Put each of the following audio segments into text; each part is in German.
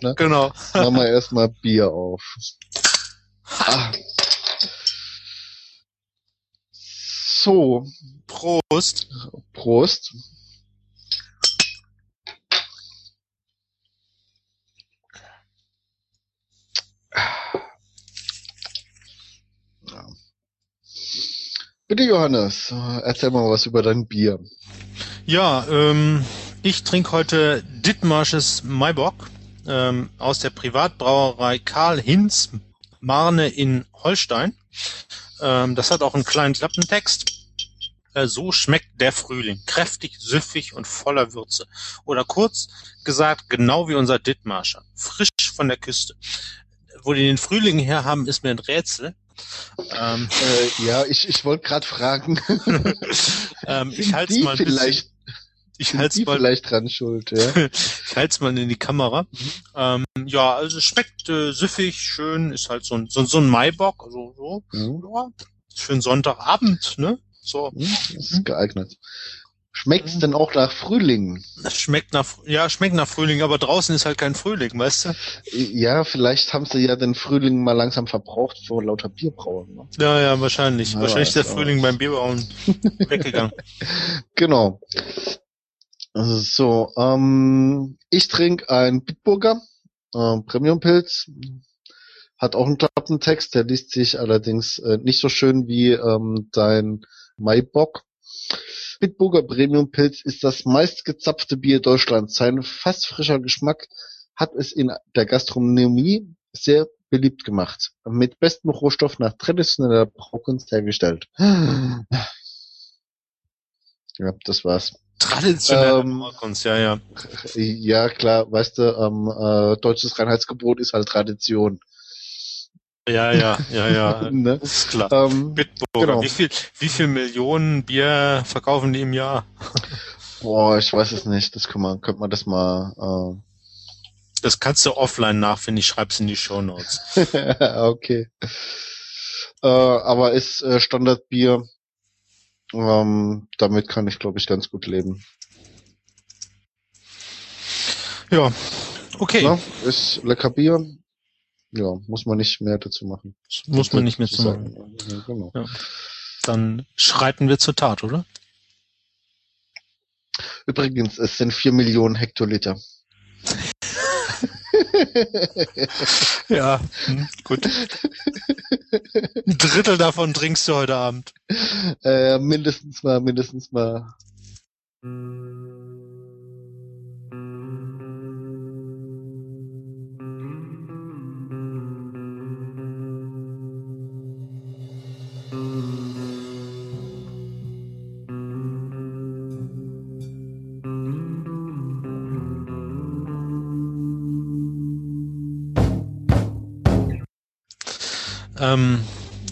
Ne? Genau. Machen wir erstmal Bier auf. Ah. So, Prost. Prost. Bitte Johannes, erzähl mal was über dein Bier. Ja, ähm, ich trinke heute Dithmarsches Maibock ähm, aus der Privatbrauerei Karl Hinz Marne in Holstein. Ähm, das hat auch einen kleinen Klappentext. Äh, so schmeckt der Frühling. Kräftig, süffig und voller Würze. Oder kurz gesagt, genau wie unser Dithmarscher. Frisch von der Küste. Wo die den Frühling her haben, ist mir ein Rätsel. Ähm, äh, ja, ich, ich wollte gerade fragen. ähm, ich halte mal ein ich halte mal vielleicht dran schuld. Ja? ich halte mal in die Kamera. Mhm. Ähm, ja, also schmeckt äh, süffig, schön, ist halt so ein so, so ein Maibock, also so, mhm. ja, schön Sonntagabend, ne? So. Mhm, ist geeignet. Schmeckt's mhm. denn auch nach Frühling? Das schmeckt nach, ja, schmeckt nach Frühling, aber draußen ist halt kein Frühling, weißt du? Ja, vielleicht haben sie ja den Frühling mal langsam verbraucht vor lauter Bierbrauen. Ne? Ja, ja, wahrscheinlich. Ja, wahrscheinlich ist der Frühling beim Bierbrauen weggegangen. Genau. So, ähm, ich trinke ein Bitburger, äh, Premium-Pilz. Hat auch einen Klappentext, der liest sich allerdings äh, nicht so schön wie ähm, dein Maibock. Bitburger Premium Pilz ist das meistgezapfte Bier Deutschlands. Sein fast frischer Geschmack hat es in der Gastronomie sehr beliebt gemacht. Mit bestem Rohstoff nach traditioneller Braukunst hergestellt. Ja, das war's. Traditionelle ähm, ja, ja. Ja, klar, weißt du, ähm, äh, deutsches Reinheitsgebot ist halt Tradition. Ja, ja, ja, ja. ne? Ist klar. Ähm, Bitburger. Genau. Wie viel, wie viel Millionen Bier verkaufen die im Jahr? Boah, ich weiß es nicht. Das kann man, könnte man das mal. Äh... Das kannst du offline nachfinden. Ich schreib's in die Show Notes. okay. Äh, aber ist äh, Standardbier. Ähm, damit kann ich, glaube ich, ganz gut leben. Ja, okay. Na, ist lecker Bier ja, muss man nicht mehr dazu machen. Muss man nicht mehr zu machen. Ja, genau. Ja. Dann schreiten wir zur Tat, oder? Übrigens, es sind vier Millionen Hektoliter. ja, hm, gut. Ein Drittel davon trinkst du heute Abend. Äh, mindestens mal, mindestens mal. Ähm,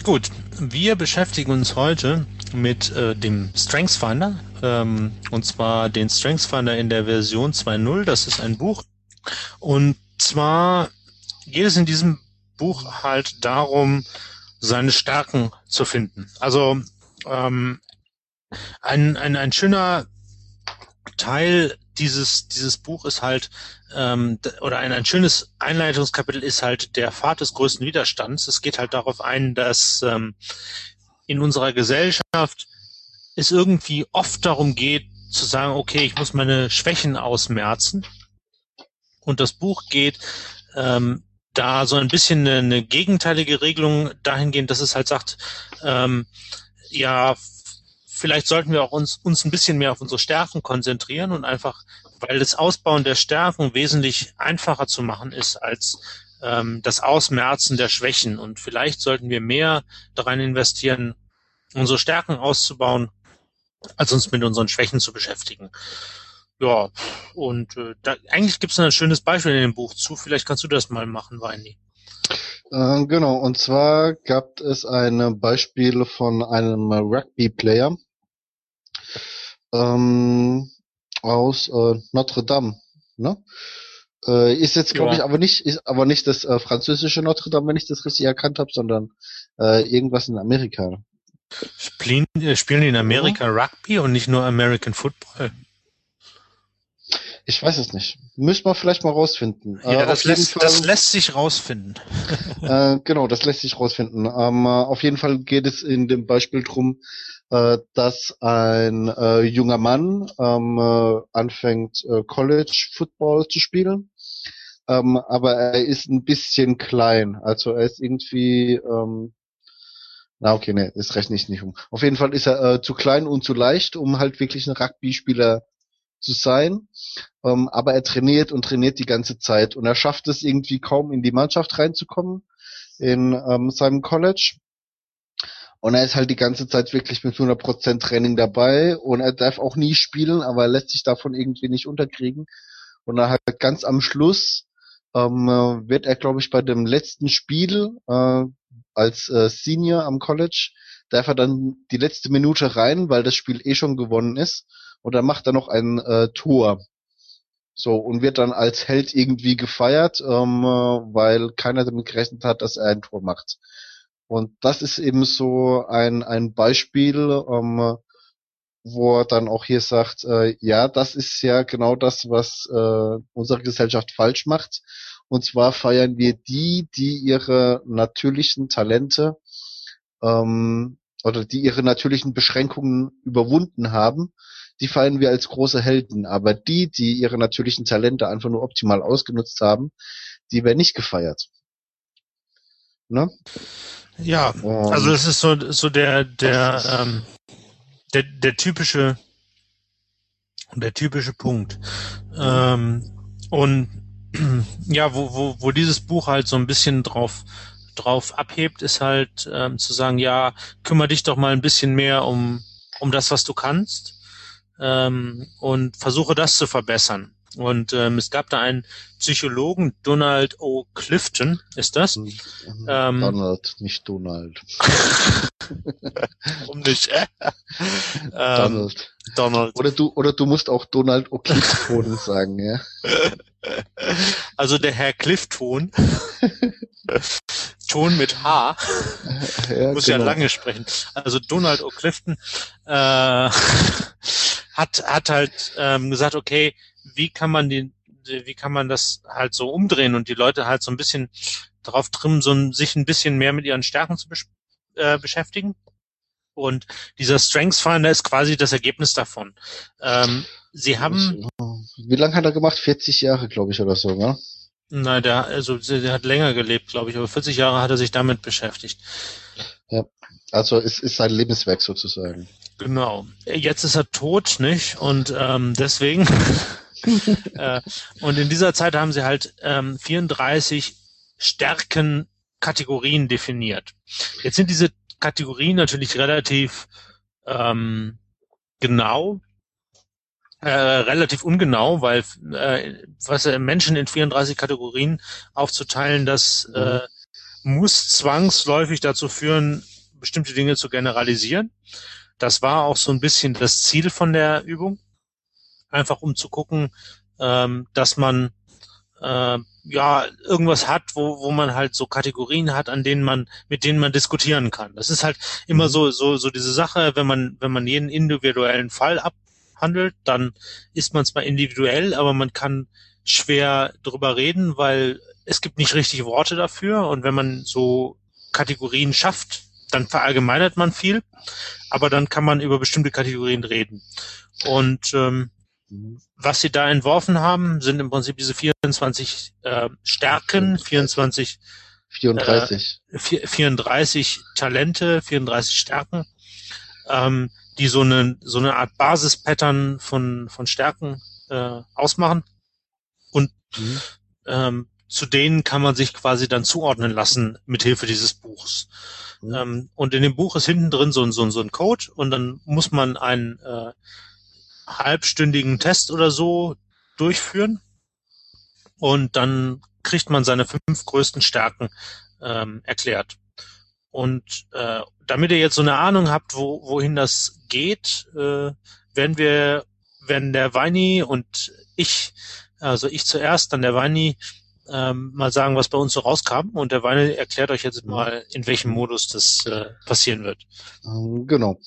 gut, wir beschäftigen uns heute mit äh, dem Strengths Finder ähm, und zwar den Strengths Finder in der Version 2.0. Das ist ein Buch und zwar geht es in diesem Buch halt darum, seine Stärken zu finden. Also ähm, ein, ein, ein schöner Teil dieses, dieses Buch ist halt, ähm, oder ein, ein schönes Einleitungskapitel ist halt der Pfad des größten Widerstands. Es geht halt darauf ein, dass ähm, in unserer Gesellschaft es irgendwie oft darum geht, zu sagen, okay, ich muss meine Schwächen ausmerzen. Und das Buch geht ähm, da so ein bisschen eine, eine gegenteilige Regelung dahingehend, dass es halt sagt, ähm, ja, vielleicht sollten wir auch uns, uns ein bisschen mehr auf unsere Stärken konzentrieren und einfach, weil das Ausbauen der Stärken wesentlich einfacher zu machen ist als ähm, das Ausmerzen der Schwächen. Und vielleicht sollten wir mehr daran investieren, unsere Stärken auszubauen, als uns mit unseren Schwächen zu beschäftigen. Ja, und äh, da, eigentlich gibt es ein schönes Beispiel in dem Buch zu. Vielleicht kannst du das mal machen, Weini. Äh, genau, und zwar gab es ein Beispiel von einem Rugby-Player, ähm, aus äh, Notre Dame. Ne? Äh, ist jetzt glaube ja. ich aber nicht, ist aber nicht das äh, französische Notre Dame, wenn ich das richtig erkannt habe, sondern äh, irgendwas in Amerika. Spielen, äh, spielen die in Amerika mhm. Rugby und nicht nur American Football? Ich weiß es nicht. Müssen wir vielleicht mal rausfinden. Ja, äh, das, lässt, Fall, das lässt sich rausfinden. äh, genau, das lässt sich rausfinden. Ähm, äh, auf jeden Fall geht es in dem Beispiel drum, äh, dass ein äh, junger Mann ähm, äh, anfängt, äh, College Football zu spielen. Ähm, aber er ist ein bisschen klein. Also er ist irgendwie, ähm, na okay, ne, das rechne ich nicht um. Auf jeden Fall ist er äh, zu klein und zu leicht, um halt wirklich ein Rugby-Spieler zu sein. Ähm, aber er trainiert und trainiert die ganze Zeit und er schafft es irgendwie kaum in die Mannschaft reinzukommen in ähm, seinem College. Und er ist halt die ganze Zeit wirklich mit 100% Training dabei und er darf auch nie spielen, aber er lässt sich davon irgendwie nicht unterkriegen. Und dann halt ganz am Schluss ähm, wird er, glaube ich, bei dem letzten Spiel äh, als äh, Senior am College, darf er dann die letzte Minute rein, weil das Spiel eh schon gewonnen ist und dann macht er noch ein äh, Tor. So, und wird dann als Held irgendwie gefeiert, ähm, weil keiner damit gerechnet hat, dass er ein Tor macht. Und das ist eben so ein, ein Beispiel, ähm, wo er dann auch hier sagt, äh, ja, das ist ja genau das, was äh, unsere Gesellschaft falsch macht. Und zwar feiern wir die, die ihre natürlichen Talente ähm, oder die ihre natürlichen Beschränkungen überwunden haben die fallen wir als große Helden. Aber die, die ihre natürlichen Talente einfach nur optimal ausgenutzt haben, die werden nicht gefeiert. Ne? Ja, also es ist so, so der, der, ähm, der, der typische, der typische Punkt. Ähm, und ja, wo, wo, wo dieses Buch halt so ein bisschen drauf drauf abhebt, ist halt ähm, zu sagen, ja, kümmere dich doch mal ein bisschen mehr um um das, was du kannst ähm, und versuche das zu verbessern. Und ähm, es gab da einen Psychologen, Donald O. Clifton, ist das? Hm, ähm, Donald, nicht Donald. Warum nicht? Donald. Donald. Oder du, oder du musst auch Donald O. Clifton sagen, ja. Also der Herr Clifton. Ton mit H. Ja, Muss genau. ja lange sprechen. Also Donald O. Clifton äh, hat, hat halt ähm, gesagt, okay, wie kann man den, wie kann man das halt so umdrehen und die Leute halt so ein bisschen drauf trimmen, so ein, sich ein bisschen mehr mit ihren Stärken zu besch äh, beschäftigen. Und dieser Strengths Finder ist quasi das Ergebnis davon. Ähm, sie haben. Wie lange hat er gemacht? 40 Jahre, glaube ich, oder so, ne? Nein, der, also der hat länger gelebt, glaube ich, aber 40 Jahre hat er sich damit beschäftigt. Ja, also es ist sein Lebenswerk sozusagen. Genau. Jetzt ist er tot, nicht? Und ähm, deswegen. äh, und in dieser Zeit haben sie halt ähm, 34 Stärkenkategorien definiert. Jetzt sind diese Kategorien natürlich relativ ähm, genau, äh, relativ ungenau, weil äh, was äh, Menschen in 34 Kategorien aufzuteilen, das äh, muss zwangsläufig dazu führen, bestimmte Dinge zu generalisieren. Das war auch so ein bisschen das Ziel von der Übung. Einfach um zu gucken, ähm, dass man äh, ja irgendwas hat, wo, wo man halt so Kategorien hat, an denen man, mit denen man diskutieren kann. Das ist halt immer mhm. so, so, so diese Sache, wenn man, wenn man jeden individuellen Fall abhandelt, dann ist man zwar individuell, aber man kann schwer drüber reden, weil es gibt nicht richtig Worte dafür. Und wenn man so Kategorien schafft, dann verallgemeinert man viel, aber dann kann man über bestimmte Kategorien reden. Und ähm, was sie da entworfen haben, sind im Prinzip diese 24 äh, Stärken, 24 34. Äh, 34 Talente, 34 Stärken, ähm, die so eine so eine Art Basispattern von von Stärken äh, ausmachen und mhm. ähm, zu denen kann man sich quasi dann zuordnen lassen mit Hilfe dieses Buchs. Mhm. Ähm, und in dem Buch ist hinten drin so, so, so ein Code und dann muss man einen äh, halbstündigen Test oder so durchführen und dann kriegt man seine fünf größten Stärken ähm, erklärt. Und äh, damit ihr jetzt so eine Ahnung habt, wo, wohin das geht, äh, werden wir, werden der Weini und ich, also ich zuerst, dann der Weini, ähm, mal sagen, was bei uns so rauskam. Und der Weine erklärt euch jetzt mal, in welchem Modus das äh, passieren wird. Ähm, genau.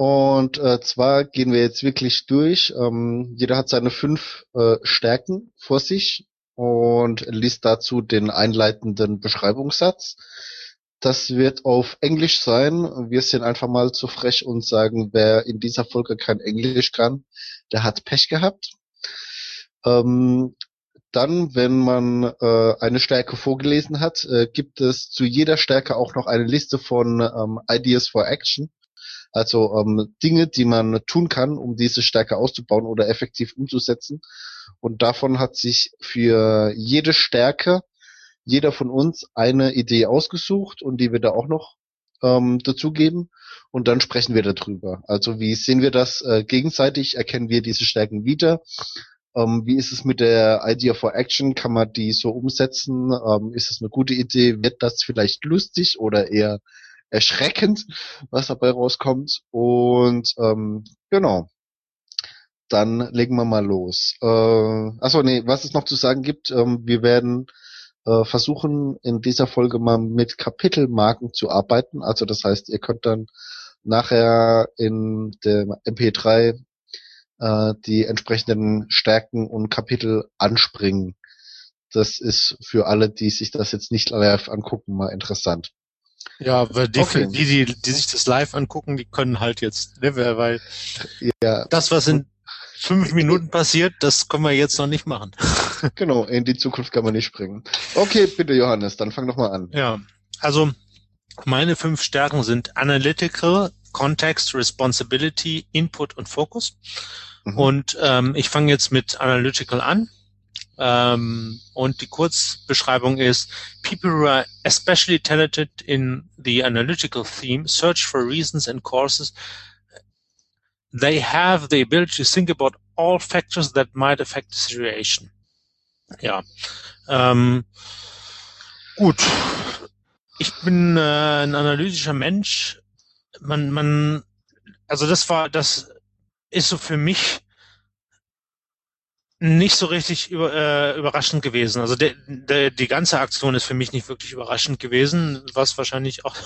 Und äh, zwar gehen wir jetzt wirklich durch. Ähm, jeder hat seine fünf äh, Stärken vor sich und liest dazu den einleitenden Beschreibungssatz. Das wird auf Englisch sein. Wir sind einfach mal zu frech und sagen, wer in dieser Folge kein Englisch kann, der hat Pech gehabt. Ähm, dann, wenn man äh, eine Stärke vorgelesen hat, äh, gibt es zu jeder Stärke auch noch eine Liste von ähm, Ideas for Action. Also ähm, Dinge, die man tun kann, um diese Stärke auszubauen oder effektiv umzusetzen. Und davon hat sich für jede Stärke jeder von uns eine Idee ausgesucht und die wir da auch noch ähm, dazugeben. Und dann sprechen wir darüber. Also wie sehen wir das äh, gegenseitig? Erkennen wir diese Stärken wieder? Ähm, wie ist es mit der Idea for Action? Kann man die so umsetzen? Ähm, ist es eine gute Idee? Wird das vielleicht lustig oder eher erschreckend, was dabei rauskommt? Und ähm, genau, dann legen wir mal los. Äh, achso, nee, was es noch zu sagen gibt, ähm, wir werden äh, versuchen in dieser Folge mal mit Kapitelmarken zu arbeiten. Also das heißt, ihr könnt dann nachher in dem MP3 äh, die entsprechenden Stärken und Kapitel anspringen. Das ist für alle, die sich das jetzt nicht live angucken, mal interessant. Ja, weil die, okay. die, die, die sich das live angucken, die können halt jetzt, ne, weil ja. das, was in fünf Minuten passiert, das können wir jetzt noch nicht machen. genau, in die Zukunft kann man nicht springen. Okay, bitte Johannes, dann fang doch mal an. Ja, also meine fünf Stärken sind Analytical, Context, Responsibility, Input und Focus. Mhm. Und ähm, ich fange jetzt mit Analytical an. Ähm, und die Kurzbeschreibung ist, people who are especially talented in the analytical theme search for reasons and courses they have the ability to think about all factors that might affect the situation. Ja. Ähm, gut. Ich bin äh, ein analytischer Mensch. Man, man, also das war, das ist so für mich nicht so richtig über, äh, überraschend gewesen. Also de, de, die ganze Aktion ist für mich nicht wirklich überraschend gewesen, was wahrscheinlich auch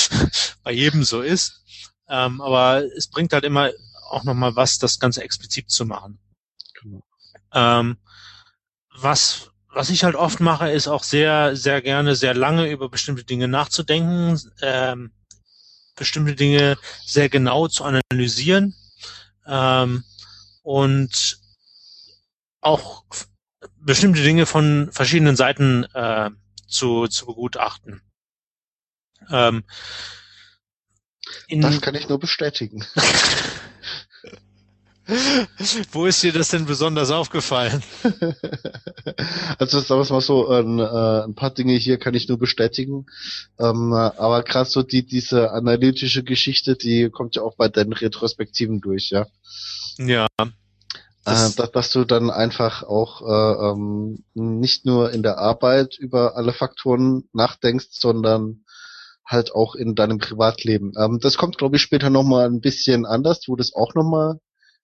bei jedem so ist. Ähm, aber es bringt halt immer auch nochmal was, das Ganze explizit zu machen. Genau. Ähm, was, was ich halt oft mache, ist auch sehr, sehr gerne, sehr lange über bestimmte Dinge nachzudenken, ähm, bestimmte Dinge sehr genau zu analysieren ähm, und auch bestimmte Dinge von verschiedenen Seiten äh, zu, zu begutachten. Ähm, das kann ich nur bestätigen. Wo ist dir das denn besonders aufgefallen? also sagen wir mal so, ein, äh, ein paar Dinge hier kann ich nur bestätigen. Ähm, aber gerade so die diese analytische Geschichte, die kommt ja auch bei deinen Retrospektiven durch, ja. Ja. Äh, dass, dass du dann einfach auch äh, ähm, nicht nur in der Arbeit über alle Faktoren nachdenkst, sondern halt auch in deinem Privatleben. Ähm, das kommt, glaube ich, später nochmal ein bisschen anders, wo das auch nochmal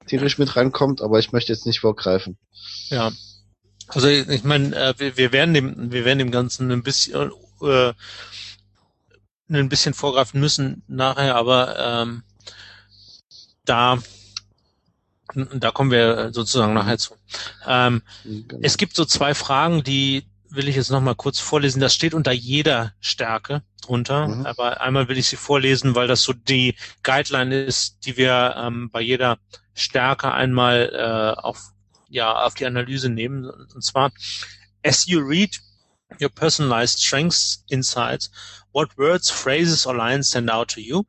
theoretisch mit reinkommt, aber ich möchte jetzt nicht vorgreifen. Ja. Also ich meine, äh, wir, wir werden dem, wir werden dem Ganzen ein bisschen äh, ein bisschen vorgreifen müssen nachher, aber ähm, da da kommen wir sozusagen nachher zu. Ähm, genau. Es gibt so zwei Fragen, die will ich jetzt nochmal kurz vorlesen. Das steht unter jeder Stärke drunter, mhm. aber einmal will ich sie vorlesen, weil das so die Guideline ist, die wir ähm, bei jeder Stärke einmal äh, auf, ja, auf die Analyse nehmen. Und zwar, as you read your personalized strengths insights, what words, phrases or lines stand out to you?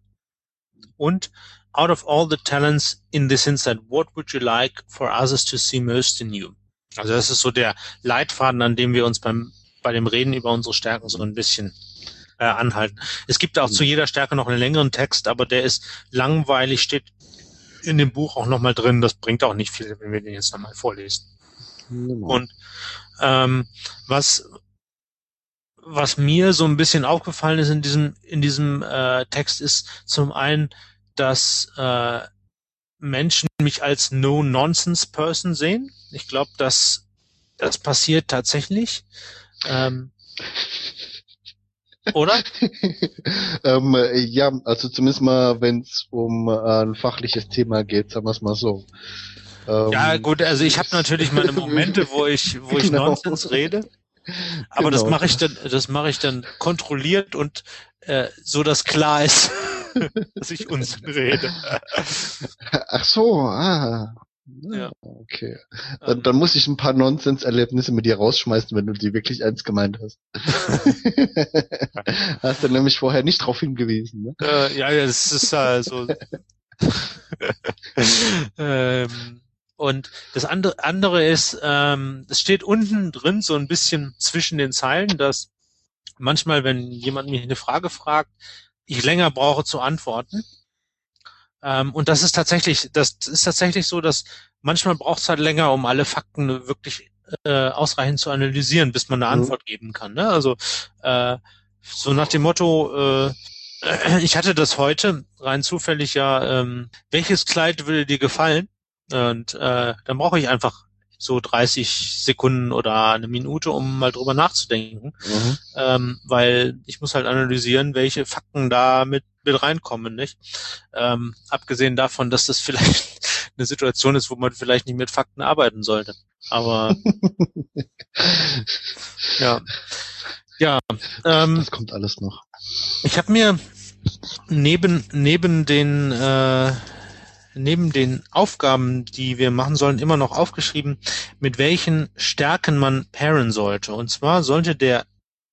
Und out of all the talents in this insight, what would you like for others to see most in you? Also das ist so der Leitfaden, an dem wir uns beim bei dem Reden über unsere Stärken so ein bisschen äh, anhalten. Es gibt auch mhm. zu jeder Stärke noch einen längeren Text, aber der ist langweilig, steht in dem Buch auch nochmal drin. Das bringt auch nicht viel, wenn wir den jetzt nochmal vorlesen. Mhm. Und ähm, was was mir so ein bisschen aufgefallen ist in diesem in diesem äh, Text ist zum einen, dass äh, Menschen mich als No-Nonsense-Person sehen. Ich glaube, dass das passiert tatsächlich. Ähm, Oder? ähm, ja, also zumindest mal, wenn es um äh, ein fachliches Thema geht, sagen wir es mal so. Ähm, ja, gut, also ich habe natürlich meine Momente, wo ich, wo ich genau. Nonsens rede. Aber genau. das mache ich dann, das mache ich dann kontrolliert und äh, so, dass klar ist, dass ich Unsinn rede. Ach so, ah. Ja. Okay. Dann, ähm. dann muss ich ein paar Nonsenserlebnisse mit dir rausschmeißen, wenn du die wirklich ernst gemeint hast. hast du nämlich vorher nicht drauf hingewiesen. Ne? Äh, ja, das ist also. ähm, und das andere, andere ist, ähm, es steht unten drin so ein bisschen zwischen den Zeilen, dass manchmal, wenn jemand mich eine Frage fragt, ich länger brauche zu antworten. Ähm, und das ist tatsächlich, das ist tatsächlich so, dass manchmal braucht es halt länger, um alle Fakten wirklich äh, ausreichend zu analysieren, bis man eine mhm. Antwort geben kann. Ne? Also äh, so nach dem Motto, äh, ich hatte das heute rein zufällig ja, ähm, welches Kleid würde dir gefallen? Und äh, dann brauche ich einfach so 30 Sekunden oder eine Minute, um mal drüber nachzudenken, mhm. ähm, weil ich muss halt analysieren, welche Fakten da mit, mit reinkommen, nicht? Ähm, abgesehen davon, dass das vielleicht eine Situation ist, wo man vielleicht nicht mit Fakten arbeiten sollte. Aber ja, ja. Ähm, das kommt alles noch. Ich habe mir neben neben den äh, neben den Aufgaben, die wir machen sollen, immer noch aufgeschrieben, mit welchen Stärken man pairen sollte. Und zwar sollte der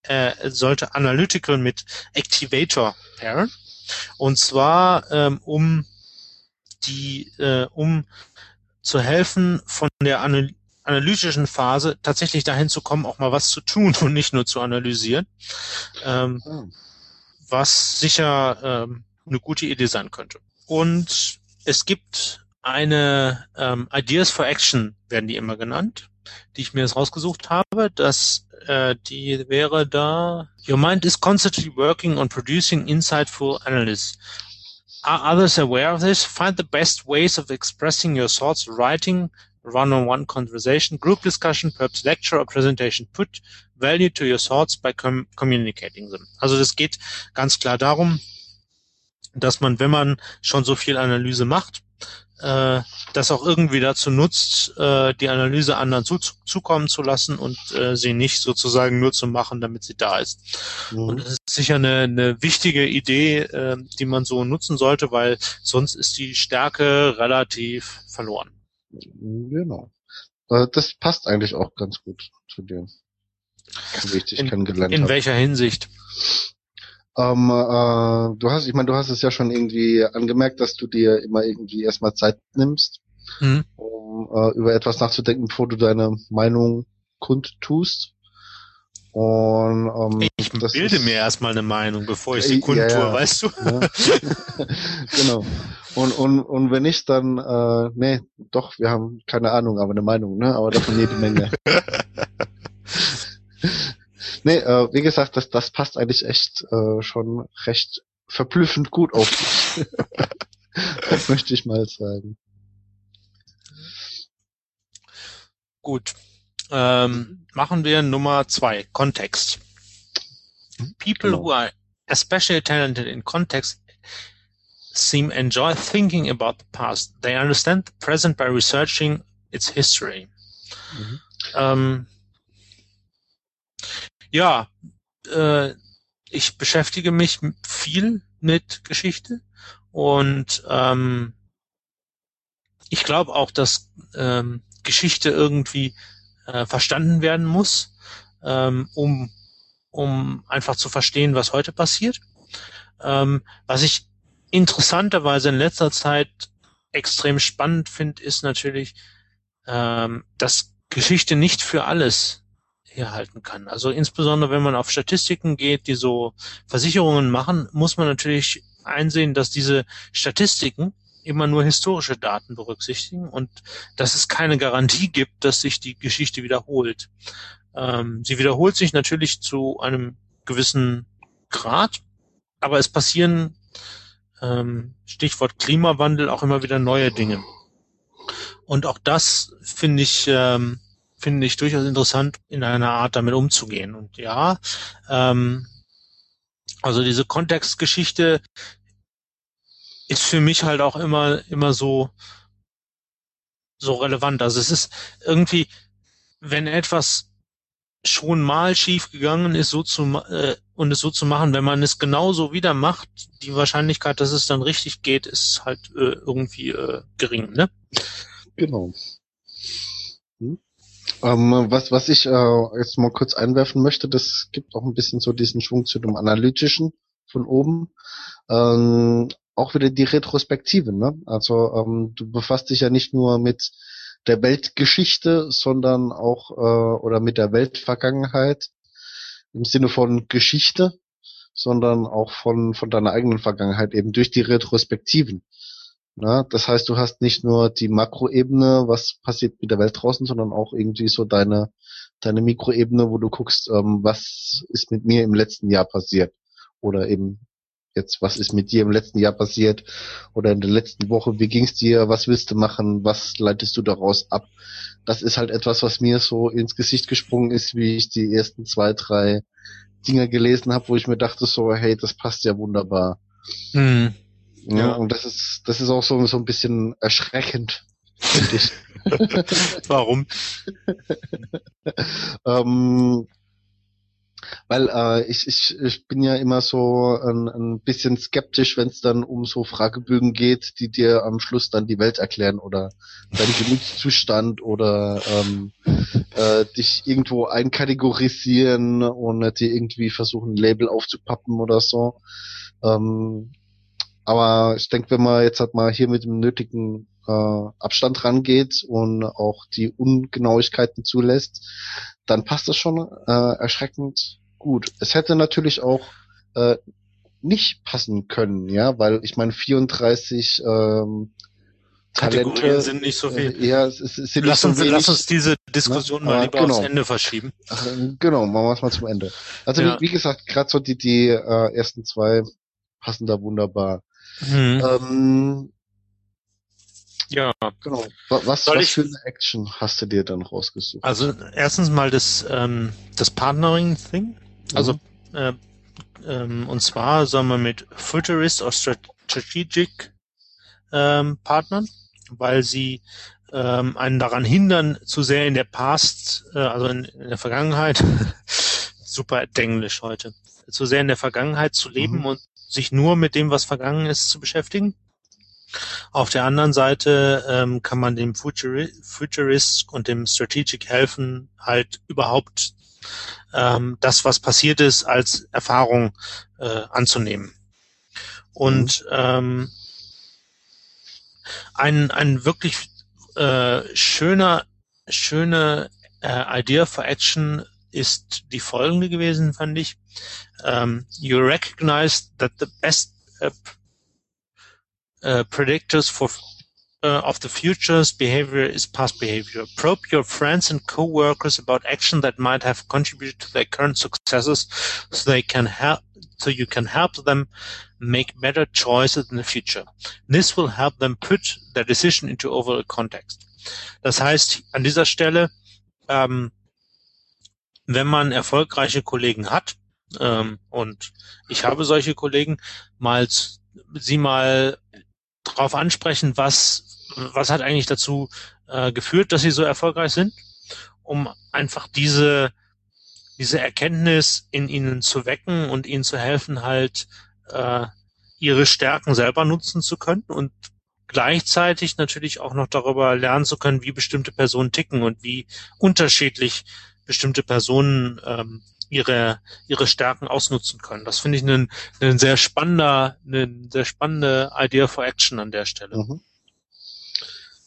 äh, sollte Analytical mit Activator pairen. Und zwar ähm, um die äh, um zu helfen, von der Anal analytischen Phase tatsächlich dahin zu kommen, auch mal was zu tun und nicht nur zu analysieren. Ähm, oh. Was sicher ähm, eine gute Idee sein könnte. Und es gibt eine ähm, Ideas for Action, werden die immer genannt, die ich mir jetzt rausgesucht habe. Das äh, die wäre da. Your mind is constantly working on producing insightful analysis. Are others aware of this? Find the best ways of expressing your thoughts, writing, one-on-one conversation, group discussion, perhaps lecture or presentation. Put value to your thoughts by com communicating them. Also das geht ganz klar darum, dass man, wenn man schon so viel Analyse macht, äh, das auch irgendwie dazu nutzt, äh, die Analyse anderen zu, zukommen zu lassen und äh, sie nicht sozusagen nur zu machen, damit sie da ist. Mhm. Und das ist sicher eine, eine wichtige Idee, äh, die man so nutzen sollte, weil sonst ist die Stärke relativ verloren. Genau. Äh, das passt eigentlich auch ganz gut zu dir. Wichtig in, kennengelernt. In welcher Hinsicht? Ähm, äh, du hast, ich meine, du hast es ja schon irgendwie angemerkt, dass du dir immer irgendwie erstmal Zeit nimmst, mhm. um äh, über etwas nachzudenken, bevor du deine Meinung kundtust. Und ähm, ich bilde ist, mir erstmal eine Meinung, bevor ich sie kundtue, ja, ja. weißt du? Ja. genau. Und, und, und wenn nicht, dann, äh, nee, doch, wir haben keine Ahnung, aber eine Meinung, ne? Aber davon jede Menge. Nee, äh, wie gesagt, das, das passt eigentlich echt äh, schon recht verblüffend gut auf dich. das möchte ich mal sagen. Gut. Ähm, machen wir Nummer zwei, Kontext. People genau. who are especially talented in context seem enjoy thinking about the past. They understand the present by researching its history. Mhm. Ähm, ja, äh, ich beschäftige mich viel mit Geschichte und ähm, ich glaube auch, dass ähm, Geschichte irgendwie äh, verstanden werden muss, ähm, um, um einfach zu verstehen, was heute passiert. Ähm, was ich interessanterweise in letzter Zeit extrem spannend finde, ist natürlich, ähm, dass Geschichte nicht für alles herhalten kann. Also insbesondere wenn man auf Statistiken geht, die so Versicherungen machen, muss man natürlich einsehen, dass diese Statistiken immer nur historische Daten berücksichtigen und dass es keine Garantie gibt, dass sich die Geschichte wiederholt. Ähm, sie wiederholt sich natürlich zu einem gewissen Grad, aber es passieren ähm, Stichwort Klimawandel auch immer wieder neue Dinge. Und auch das finde ich ähm, finde ich durchaus interessant, in einer Art damit umzugehen. Und ja, ähm, Also diese Kontextgeschichte ist für mich halt auch immer, immer so, so relevant. Also es ist irgendwie, wenn etwas schon mal schief gegangen ist, so zu äh, und es so zu machen, wenn man es genauso wieder macht, die Wahrscheinlichkeit, dass es dann richtig geht, ist halt äh, irgendwie äh, gering, ne? Genau. Hm. Ähm, was, was ich äh, jetzt mal kurz einwerfen möchte, das gibt auch ein bisschen so diesen Schwung zu dem Analytischen von oben. Ähm, auch wieder die Retrospektive, ne? Also ähm, du befasst dich ja nicht nur mit der Weltgeschichte, sondern auch äh, oder mit der Weltvergangenheit im Sinne von Geschichte, sondern auch von von deiner eigenen Vergangenheit eben durch die Retrospektiven. Na, das heißt, du hast nicht nur die Makroebene, was passiert mit der Welt draußen, sondern auch irgendwie so deine deine Mikroebene, wo du guckst, ähm, was ist mit mir im letzten Jahr passiert oder eben jetzt, was ist mit dir im letzten Jahr passiert oder in der letzten Woche, wie ging's dir, was willst du machen, was leitest du daraus ab? Das ist halt etwas, was mir so ins Gesicht gesprungen ist, wie ich die ersten zwei, drei Dinge gelesen habe, wo ich mir dachte so, hey, das passt ja wunderbar. Mhm. Ja, ja, und das ist, das ist auch so, so ein bisschen erschreckend, finde ich. Warum? ähm, weil äh, ich, ich, ich bin ja immer so ein, ein bisschen skeptisch, wenn es dann um so Fragebögen geht, die dir am Schluss dann die Welt erklären oder deinen Gemütszustand oder ähm, äh, dich irgendwo einkategorisieren und dir irgendwie versuchen, ein Label aufzupappen oder so. Ähm, aber ich denke, wenn man jetzt halt mal hier mit dem nötigen äh, Abstand rangeht und auch die Ungenauigkeiten zulässt, dann passt das schon äh, erschreckend gut. Es hätte natürlich auch äh, nicht passen können, ja, weil ich meine 34 ähm, Talente sind nicht so viel. Äh, ja, es, es sind lass, uns, wenig, lass uns diese Diskussion ne? mal lieber genau. aufs Ende verschieben. Ach, genau, machen wir es mal zum Ende. Also ja. wie, wie, gesagt, gerade so die die äh, ersten zwei passen da wunderbar. Hm. Ähm, ja. Genau. Was, Soll was ich, für eine Action hast du dir dann rausgesucht? Also erstens mal das, ähm, das Partnering-Thing. Also mhm. äh, ähm, und zwar soll man mit Futurist oder Strategic ähm, partnern, weil sie ähm, einen daran hindern, zu sehr in der Past, äh, also in, in der Vergangenheit, super Englisch heute, zu sehr in der Vergangenheit zu leben mhm. und sich nur mit dem, was vergangen ist, zu beschäftigen. Auf der anderen Seite ähm, kann man dem Futuri Futurist und dem Strategic helfen, halt überhaupt ähm, das, was passiert ist, als Erfahrung äh, anzunehmen. Und mhm. ähm, ein, ein wirklich äh, schöner, schöne äh, Idea for Action ist die folgende gewesen, fand ich. Um, you recognize that the best uh, uh, predictors for uh, of the future's behavior is past behavior. Probe your friends and co-workers about action that might have contributed to their current successes, so they can help, so you can help them make better choices in the future. This will help them put their decision into overall context. Das heißt, an dieser Stelle, ähm, wenn man erfolgreiche Kollegen hat, ähm, und ich habe solche Kollegen, mal sie mal drauf ansprechen, was, was hat eigentlich dazu äh, geführt, dass sie so erfolgreich sind, um einfach diese, diese Erkenntnis in ihnen zu wecken und ihnen zu helfen, halt äh, ihre Stärken selber nutzen zu können und gleichzeitig natürlich auch noch darüber lernen zu können, wie bestimmte Personen ticken und wie unterschiedlich bestimmte Personen ähm, ihre, ihre Stärken ausnutzen können. Das finde ich einen, einen sehr spannender, eine sehr spannende Idea for Action an der Stelle. Mhm.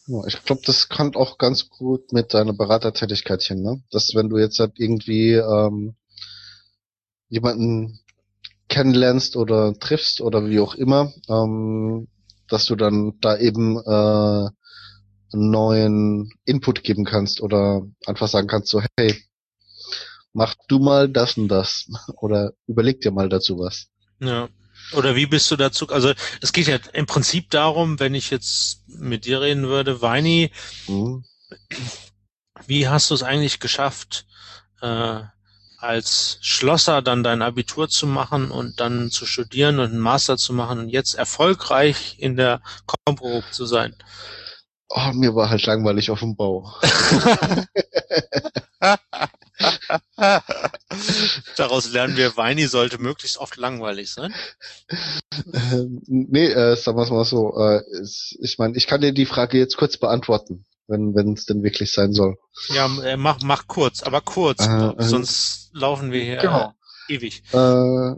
Ja, ich glaube, das kann auch ganz gut mit deiner Beratertätigkeit hin, ne? Dass wenn du jetzt halt irgendwie ähm, jemanden kennenlernst oder triffst oder wie auch immer, ähm, dass du dann da eben äh, einen neuen Input geben kannst oder einfach sagen kannst so, hey, mach du mal das und das oder überleg dir mal dazu was. Ja. Oder wie bist du dazu? Also es geht ja im Prinzip darum, wenn ich jetzt mit dir reden würde, Weini, mhm. wie hast du es eigentlich geschafft, äh, als Schlosser dann dein Abitur zu machen und dann zu studieren und einen Master zu machen und jetzt erfolgreich in der Kompro zu sein? Oh, mir war halt langweilig auf dem Bau. Daraus lernen wir, Weini sollte möglichst oft langweilig sein. Ähm, nee, äh, sagen wir es mal so. Äh, ich meine, ich kann dir die Frage jetzt kurz beantworten, wenn es denn wirklich sein soll. Ja, äh, mach, mach kurz, aber kurz, Äh, sonst laufen wir hier genau. äh, ewig. Äh,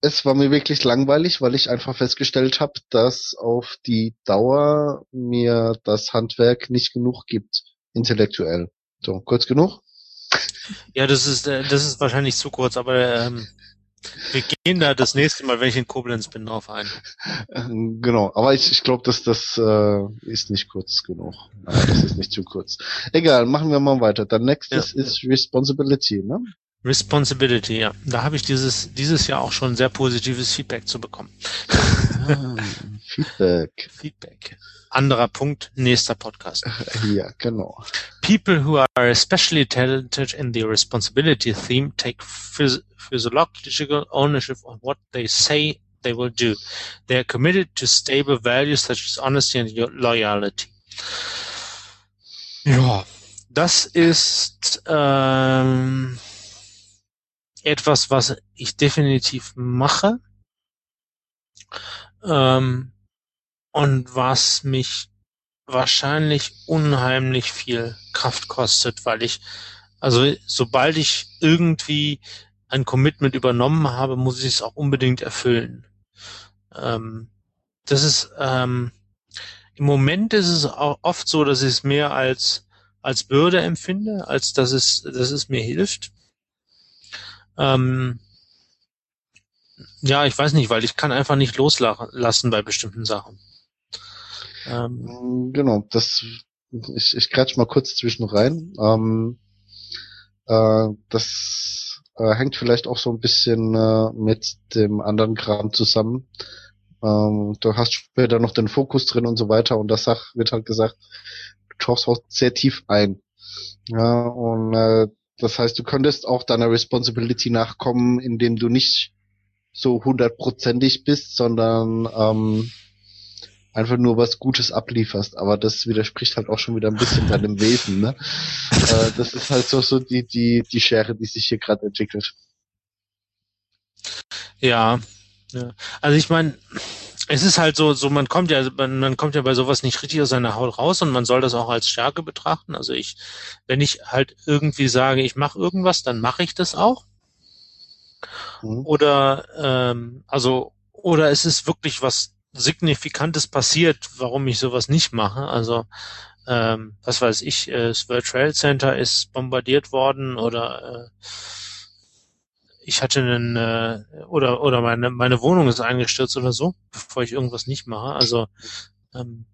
es war mir wirklich langweilig, weil ich einfach festgestellt habe, dass auf die Dauer mir das Handwerk nicht genug gibt, intellektuell. So, kurz genug? Ja, das ist, äh, das ist wahrscheinlich zu kurz, aber ähm, wir gehen da das nächste Mal, wenn ich in Koblenz bin, drauf ein. Äh, Genau, aber ich, ich glaube, dass das äh, ist nicht kurz genug. Das ist nicht zu kurz. Egal, machen wir mal weiter. Dann nächstes ist Responsibility, ne? Responsibility, ja. Da habe ich dieses, dieses Jahr auch schon sehr positives Feedback zu bekommen. Ah, Feedback. Feedback. Anderer Punkt, nächster Podcast. Ja, genau. People who are especially talented in the responsibility theme take phys- physiological ownership of what they say they will do. They are committed to stable values such as honesty and lo- loyalty. Ja, das ist ähm, etwas, was ich definitiv mache ähm, und was mich wahrscheinlich unheimlich viel Kraft kostet, weil ich, also sobald ich irgendwie ein Commitment übernommen habe, muss ich es auch unbedingt erfüllen. Ähm, das ist ähm, im Moment ist es auch oft so, dass ich es mehr als als Bürde empfinde, als dass es dass es mir hilft. Ähm, ja, ich weiß nicht, weil ich kann einfach nicht loslassen bei bestimmten Sachen. Ähm, Genau, das ich, ich kratsch mal kurz zwischen rein. Ähm, äh, das äh, hängt vielleicht auch so ein bisschen äh, mit dem anderen Kram zusammen. Ähm, du hast später noch den Fokus drin und so weiter und das wird halt gesagt, du tauchst auch sehr tief ein. Ja, und äh, das heißt, du könntest auch deiner Responsibility nachkommen, indem du nicht so hundertprozentig bist, sondern ähm, einfach nur was Gutes ablieferst. Aber das widerspricht halt auch schon wieder ein bisschen deinem Wesen, ne? äh, das ist halt so, so die, die, die Schere, die sich hier gerade entwickelt. ja, ja. Also ich meine, es ist halt so, so man kommt ja, man, man kommt ja bei sowas nicht richtig aus seiner Haut raus und man soll das auch als Stärke betrachten. Also ich, wenn ich halt irgendwie sage, ich mache irgendwas, dann mache ich das auch. Mhm. Oder ähm, also oder es ist wirklich was Signifikantes passiert, warum ich sowas nicht mache. Also ähm, was weiß ich, äh, das World Trade Center ist bombardiert worden oder äh, ich hatte einen äh, oder oder meine meine Wohnung ist eingestürzt oder so, bevor ich irgendwas nicht mache. Also ähm,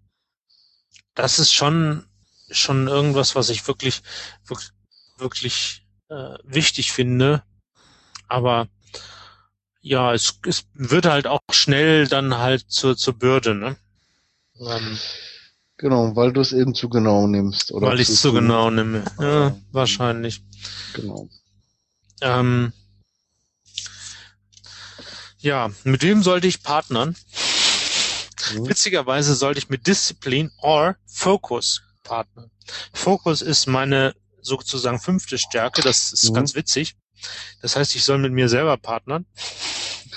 das ist schon schon irgendwas, was ich wirklich wirklich, wirklich äh, wichtig finde. Aber ja, es, es wird halt auch schnell dann halt zur zur Bürde, ne? Ähm, Genau, weil du es eben zu genau nimmst. Oder weil ich es zu genau nehme. Ja, Ja. wahrscheinlich. Genau. Ähm, ja, mit wem sollte ich partnern? Mhm. Witzigerweise sollte ich mit Disziplin or Focus partnern. Focus ist meine sozusagen fünfte Stärke, das ist Mhm. ganz witzig. Das heißt, ich soll mit mir selber partnern.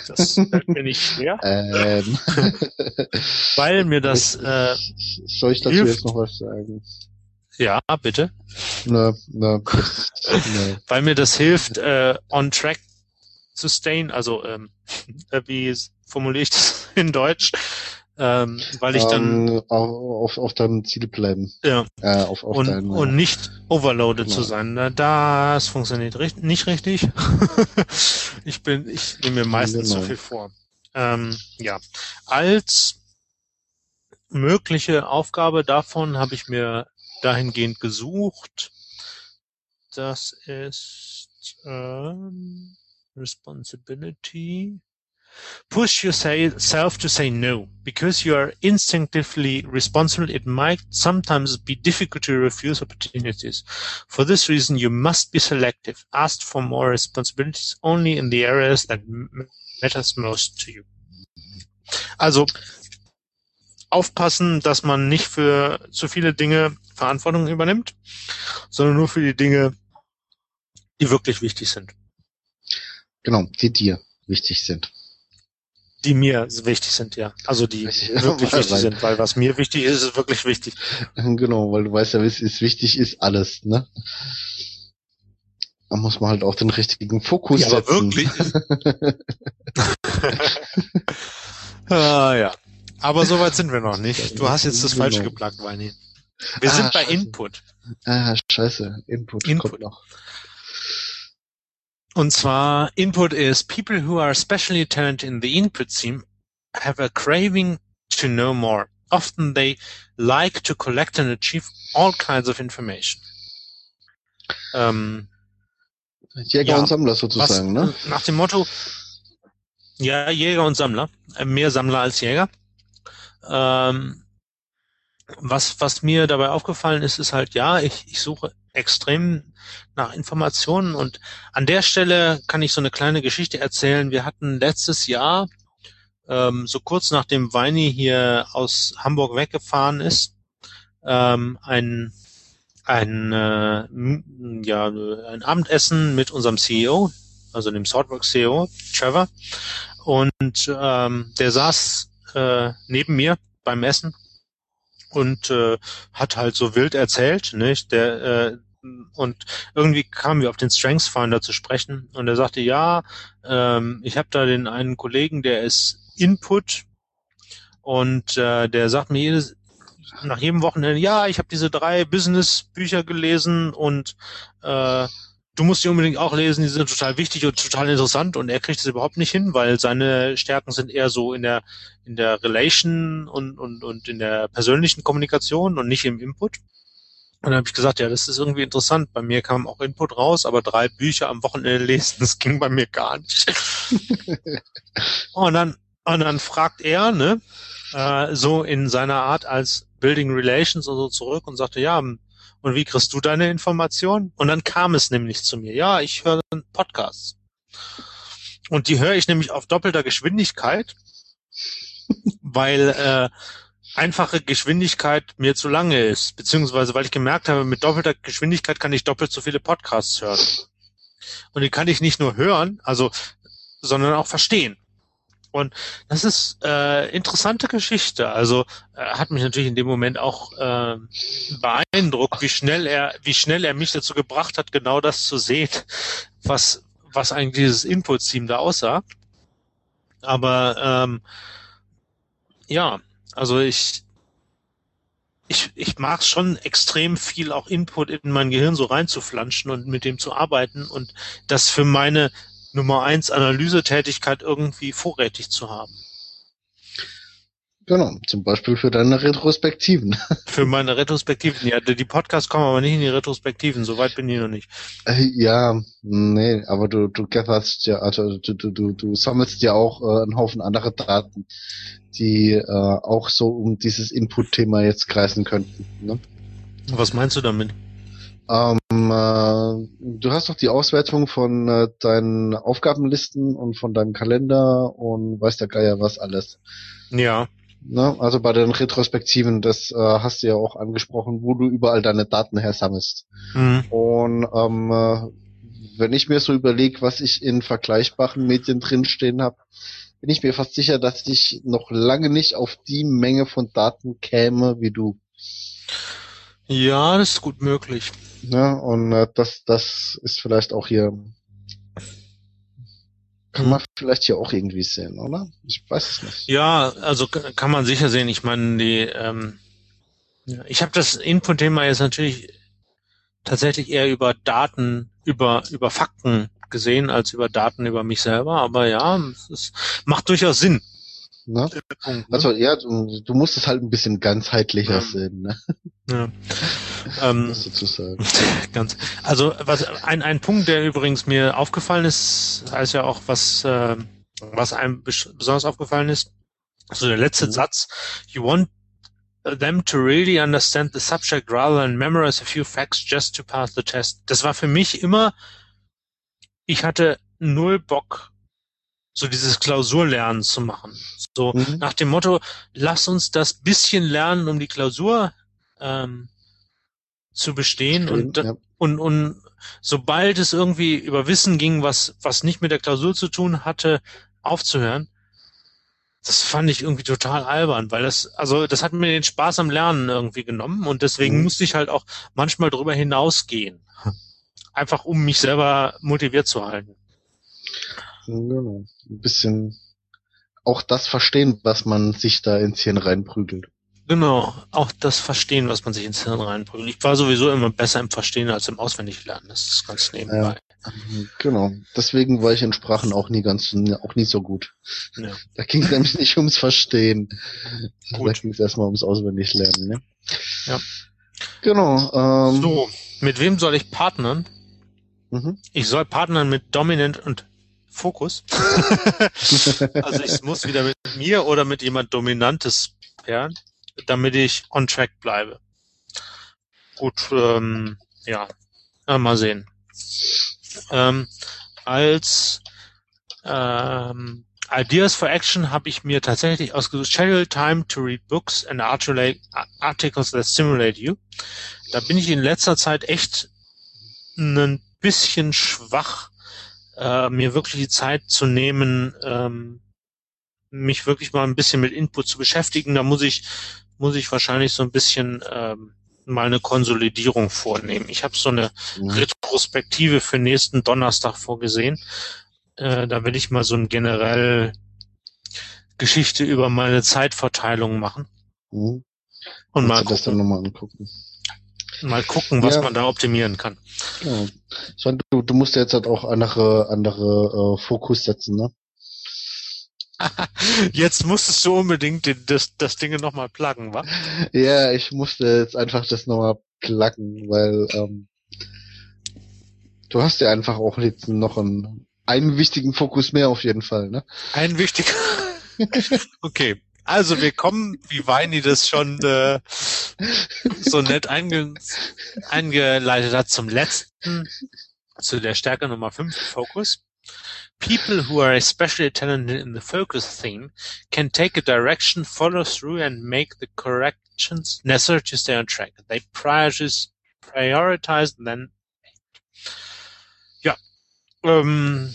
Das fällt mir nicht schwer, Ähm. weil mir das, äh, Soll ich dazu hilft. jetzt noch was sagen? ja, bitte, nö, das, nö. weil mir das hilft, äh, on track zu stay, also ähm, äh, wie formuliere ich das in Deutsch? Ähm, weil ich dann ähm, auf, auf, deinem Ziel bleiben. ja, Äh, auf, auf und, dein, und nicht overloaded Genau. zu sein. Na, Das funktioniert richt nicht richtig. ich bin, ich nehme mir meistens Genau. zu viel vor. Ähm, ja, als mögliche Aufgabe davon habe ich mir dahingehend gesucht. Das ist ähm, Responsibility. push yourself to say no because you are instinctively responsible. It might sometimes be difficult to refuse opportunities. For this reason, you must be selective. Ask for more responsibilities only in the areas that matters most to you. Also, aufpassen, dass man nicht für zu viele Dinge Verantwortung übernimmt, sondern nur für die Dinge, die wirklich wichtig sind. Genau, die dir wichtig sind. Die mir wichtig sind, ja. Also die wirklich wichtig sind, weil was mir wichtig ist, ist wirklich wichtig. Genau, weil du weißt ja, es ist wichtig ist alles, ne? Da muss man halt auch den richtigen Fokus ja, setzen. Aber wirklich? ah, ja. Aber soweit sind wir noch nicht. Du hast jetzt das Falsche genau. geplagt, Weini. Wir ah, sind bei scheiße. Input. Ah, scheiße. Input, Input. kommt noch. Und zwar Input is people who are especially talented in the input team have a craving to know more. Often they like to collect and achieve all kinds of information. Ähm, Jäger ja, und Sammler sozusagen, was, ne? Nach dem Motto, ja, Jäger und Sammler, äh, mehr Sammler als Jäger. Ähm, was, was mir dabei aufgefallen ist, ist halt, ja, ich, ich suche extrem nach Informationen und an der Stelle kann ich so eine kleine Geschichte erzählen. Wir hatten letztes Jahr, ähm, so kurz nachdem Weini hier aus Hamburg weggefahren ist, ähm, ein ein äh, ja ein Abendessen mit unserem CEO, also dem Swordworks CEO Trevor, und ähm, der saß äh, neben mir beim Essen und äh, hat halt so wild erzählt, nicht? Der äh, und irgendwie kamen wir auf den Strengths Finder zu sprechen. Und er sagte, ja, ähm, ich habe da den einen Kollegen, der ist Input. Und äh, der sagt mir jedes, nach jedem Wochenende, ja, ich habe diese drei Business-Bücher gelesen und äh, du musst die unbedingt auch lesen, die sind total wichtig und total interessant. Und er kriegt es überhaupt nicht hin, weil seine Stärken sind eher so in der in der Relation und und und in der persönlichen Kommunikation und nicht im Input. Und dann habe ich gesagt, ja, das ist irgendwie interessant. Bei mir kam auch Input raus, aber drei Bücher am Wochenende lesen, das ging bei mir gar nicht. und dann und dann fragt er, ne, äh, so in seiner Art als Building Relations und so zurück und sagte, ja, und wie kriegst du deine Informationen? Und dann kam es nämlich zu mir. Ja, ich höre Podcasts. Und die höre ich nämlich auf doppelter Geschwindigkeit, weil äh, einfache Geschwindigkeit mir zu lange ist, beziehungsweise weil ich gemerkt habe, mit doppelter Geschwindigkeit kann ich doppelt so viele Podcasts hören. Und die kann ich nicht nur hören, also, sondern auch verstehen. Und das ist äh, interessante Geschichte. Also äh, hat mich natürlich in dem Moment auch äh, beeindruckt, wie schnell er, wie schnell er mich dazu gebracht hat, genau das zu sehen, was was eigentlich dieses Input-Team da aussah. Aber ähm, ja, also ich ich, ich mag schon extrem viel auch Input in mein Gehirn so reinzuflanschen und mit dem zu arbeiten und das für meine Nummer eins Analysetätigkeit irgendwie vorrätig zu haben. Genau, zum Beispiel für deine Retrospektiven. Für meine Retrospektiven, ja. Die Podcasts kommen aber nicht in die Retrospektiven, soweit bin ich noch nicht. Äh, ja, nee, aber du, du gatherst ja, also du, du, du, du sammelst ja auch äh, einen Haufen andere Daten, die äh, auch so um dieses Input-Thema jetzt kreisen könnten. Ne? Was meinst du damit? Ähm, äh, du hast doch die Auswertung von äh, deinen Aufgabenlisten und von deinem Kalender und weiß der Geier was alles. Ja. Ne? Also bei den Retrospektiven, das äh, hast du ja auch angesprochen, wo du überall deine Daten hersammelst. Mhm. Und ähm, äh, wenn ich mir so überlege, was ich in vergleichbaren Medien drinstehen habe, bin ich mir fast sicher, dass ich noch lange nicht auf die Menge von Daten käme wie du. Ja, das ist gut möglich. Ja, und äh, das, das ist vielleicht auch hier, kann man vielleicht hier auch irgendwie sehen, oder? Ich weiß es nicht. Ja, also kann man sicher sehen. Ich meine, die, ähm, ich habe das Input-Thema jetzt natürlich tatsächlich eher über Daten, über, über Fakten gesehen, als über Daten über mich selber. Aber ja, es macht durchaus Sinn. Ne? Punkt, ne? Also ja, du, du, musst es halt ein bisschen ganzheitlicher ja. sehen. Ne? Ja. ähm, sozusagen. Ganz. Also was ein, ein Punkt, der übrigens mir aufgefallen ist, heißt ja auch, was äh, was einem besonders aufgefallen ist, so der letzte mhm. Satz, you want them to really understand the subject rather than memorize a few facts just to pass the test. Das war für mich immer, ich hatte null Bock, so dieses Klausurlernen zu machen. So mhm. nach dem Motto, lass uns das bisschen lernen, um die Klausur ähm, zu bestehen Stimmt, und, ja. und, und sobald es irgendwie über Wissen ging, was, was nicht mit der Klausur zu tun hatte, aufzuhören das fand ich irgendwie total albern, weil das, also das hat mir den Spaß am Lernen irgendwie genommen und deswegen mhm. musste ich halt auch manchmal drüber hinausgehen. Einfach um mich selber motiviert zu halten. Genau. Ein bisschen auch das verstehen, was man sich da ins Hirn reinprügelt. Genau, auch das Verstehen, was man sich ins Hirn reinprügelt. Ich war sowieso immer besser im Verstehen als im Auswendiglernen. Das ist ganz nebenbei. Genau. Deswegen war ich in Sprachen auch nie ganz, auch nie so gut. Ja. Da ging es nämlich nicht ums Verstehen. Gut. Da ging es erstmal ums Auswendiglernen, ne? Ja. Genau. Ähm, so, mit wem soll ich partnern? Mhm. Ich soll partnern mit Dominant und Fokus. also ich muss wieder mit mir oder mit jemand Dominantes pairen, damit ich on track bleibe. Gut, ähm, ja, mal sehen ähm, als ähm, Ideas for Action habe ich mir tatsächlich ausgesucht, Schedule Time to Read Books and Articles that Stimulate You. Da bin ich in letzter Zeit echt ein bisschen schwach, äh, mir wirklich die Zeit zu nehmen, ähm, mich wirklich mal ein bisschen mit Input zu beschäftigen. Da muss ich, muss ich wahrscheinlich so ein bisschen ähm, mal eine Konsolidierung vornehmen. Ich habe so eine mhm. Retrospektive für nächsten Donnerstag vorgesehen. Äh, da will ich mal so ein generell Geschichte über meine Zeitverteilung machen. Mhm. Und mal das dann nochmal angucken. Mal gucken, was ja. man da optimieren kann. Ja. Du, du musst jetzt halt auch andere, andere äh, Fokus setzen, ne? Jetzt musstest du unbedingt den, das, das Ding nochmal pluggen, wa? Ja, ich musste jetzt einfach das nochmal pluggen, weil ähm, du hast ja einfach auch jetzt noch einen, einen wichtigen Fokus mehr auf jeden Fall, ne? Einen wichtigen. okay. Also wir kommen, wie Weini das schon äh, so nett einge eingeleitet hat, zum letzten, zu der Stärke Nummer 5, Fokus. People who are especially talented in the focus theme can take a direction, follow through, and make the corrections necessary to stay on track. They prioritize, prioritize then. Ja, ähm,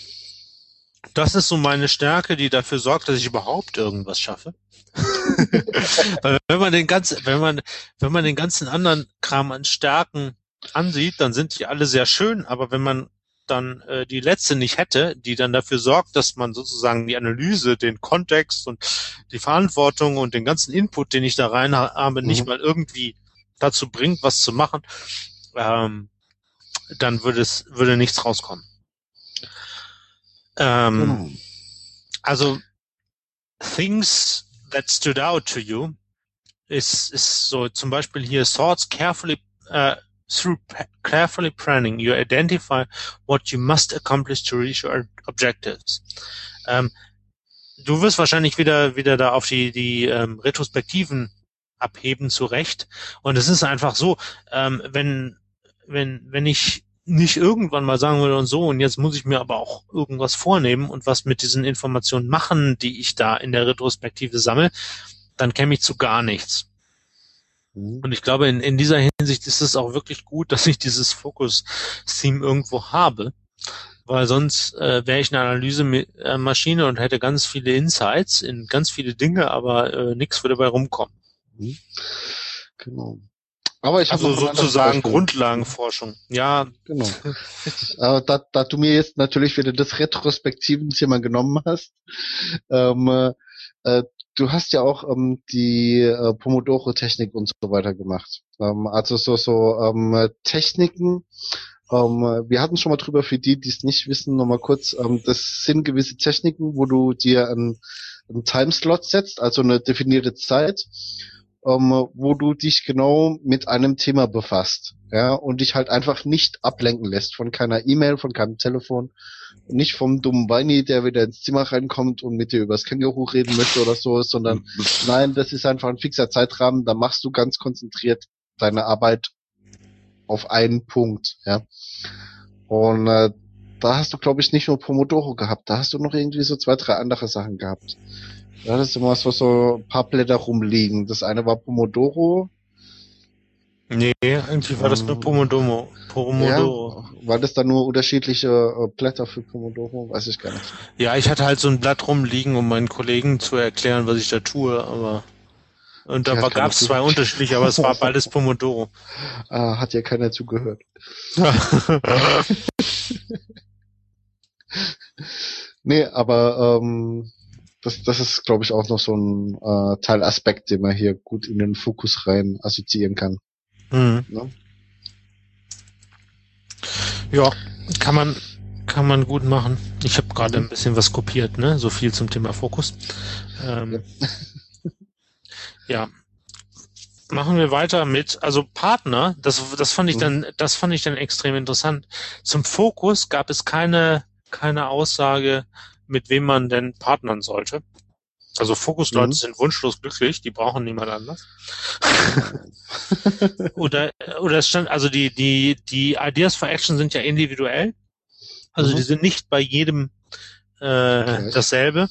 das ist so meine Stärke, die dafür sorgt, dass ich überhaupt irgendwas schaffe. Weil wenn man den ganzen, wenn man, wenn man den ganzen anderen Kram an Stärken ansieht, dann sind die alle sehr schön, aber wenn man dann äh, die letzte nicht hätte, die dann dafür sorgt, dass man sozusagen die Analyse, den Kontext und die Verantwortung und den ganzen Input, den ich da rein habe, mhm. nicht mal irgendwie dazu bringt, was zu machen, ähm, dann würde es würde nichts rauskommen. Ähm, mhm. Also things that stood out to you ist ist so zum Beispiel hier thoughts carefully uh, Through carefully planning, you identify what you must accomplish to reach your objectives. Ähm, du wirst wahrscheinlich wieder wieder da auf die die ähm, Retrospektiven abheben zurecht. Und es ist einfach so, ähm, wenn wenn wenn ich nicht irgendwann mal sagen würde und so und jetzt muss ich mir aber auch irgendwas vornehmen und was mit diesen Informationen machen, die ich da in der Retrospektive sammle, dann käme ich zu gar nichts. Mhm. Und ich glaube, in, in dieser Hinsicht ist es auch wirklich gut, dass ich dieses Focus-Theme irgendwo habe, weil sonst äh, wäre ich eine Analysemaschine und hätte ganz viele Insights in ganz viele Dinge, aber äh, nichts würde dabei rumkommen. Mhm. Genau. Aber ich also sozusagen Grundlagenforschung. Ja. Genau. Aber da, da du mir jetzt natürlich wieder das retrospektiven Thema genommen hast, ähm, äh, du hast ja auch ähm, die äh, Pomodoro-Technik und so weiter gemacht. Ähm, also so, so ähm, Techniken. Ähm, wir hatten schon mal drüber, für die, die es nicht wissen, nochmal kurz. Ähm, das sind gewisse Techniken, wo du dir einen, einen Timeslot setzt, also eine definierte Zeit. Ähm, wo du dich genau mit einem Thema befasst, ja, und dich halt einfach nicht ablenken lässt von keiner E-Mail, von keinem Telefon, nicht vom dummen Weini, der wieder ins Zimmer reinkommt und mit dir übers Känguru reden möchte oder so, sondern nein, das ist einfach ein fixer Zeitrahmen, da machst du ganz konzentriert deine Arbeit auf einen Punkt, ja. Und äh, da hast du, glaube ich, nicht nur Pomodoro gehabt, da hast du noch irgendwie so zwei, drei andere Sachen gehabt. Da hattest du immer so, so ein paar Blätter rumliegen. Das eine war Pomodoro. Nee, eigentlich war das nur Ähm, Pomodoro. Pomodoro. Ja, war das dann nur unterschiedliche äh, Blätter für Pomodoro? Weiß ich gar nicht. Ja. ich hatte halt so ein Blatt rumliegen, um meinen Kollegen zu erklären, was ich da tue, aber und da gab es zwei unterschiedliche, aber es war beides Pomodoro. Ah, hat ja keiner zugehört. Nee, aber ähm, das, das ist, glaube ich, auch noch so ein äh, Teilaspekt, den man hier gut in den Fokus rein assoziieren kann. hm. Ne? Ja, kann man kann man gut machen. Ich habe gerade Mhm. ein bisschen was kopiert, ne? So viel zum Thema Fokus. Ähm, ja. Machen wir weiter mit, also Partner, das, das fand ich Mhm. dann, das fand ich dann extrem interessant. Zum Fokus gab es keine, keine Aussage, mit wem man denn partnern sollte. Also Fokusleute Mhm. sind wunschlos glücklich, die brauchen niemand anders. oder, oder es stand, also die, die, die Ideas for Action sind ja individuell. Also Mhm. die sind nicht bei jedem äh, Gleich. dasselbe.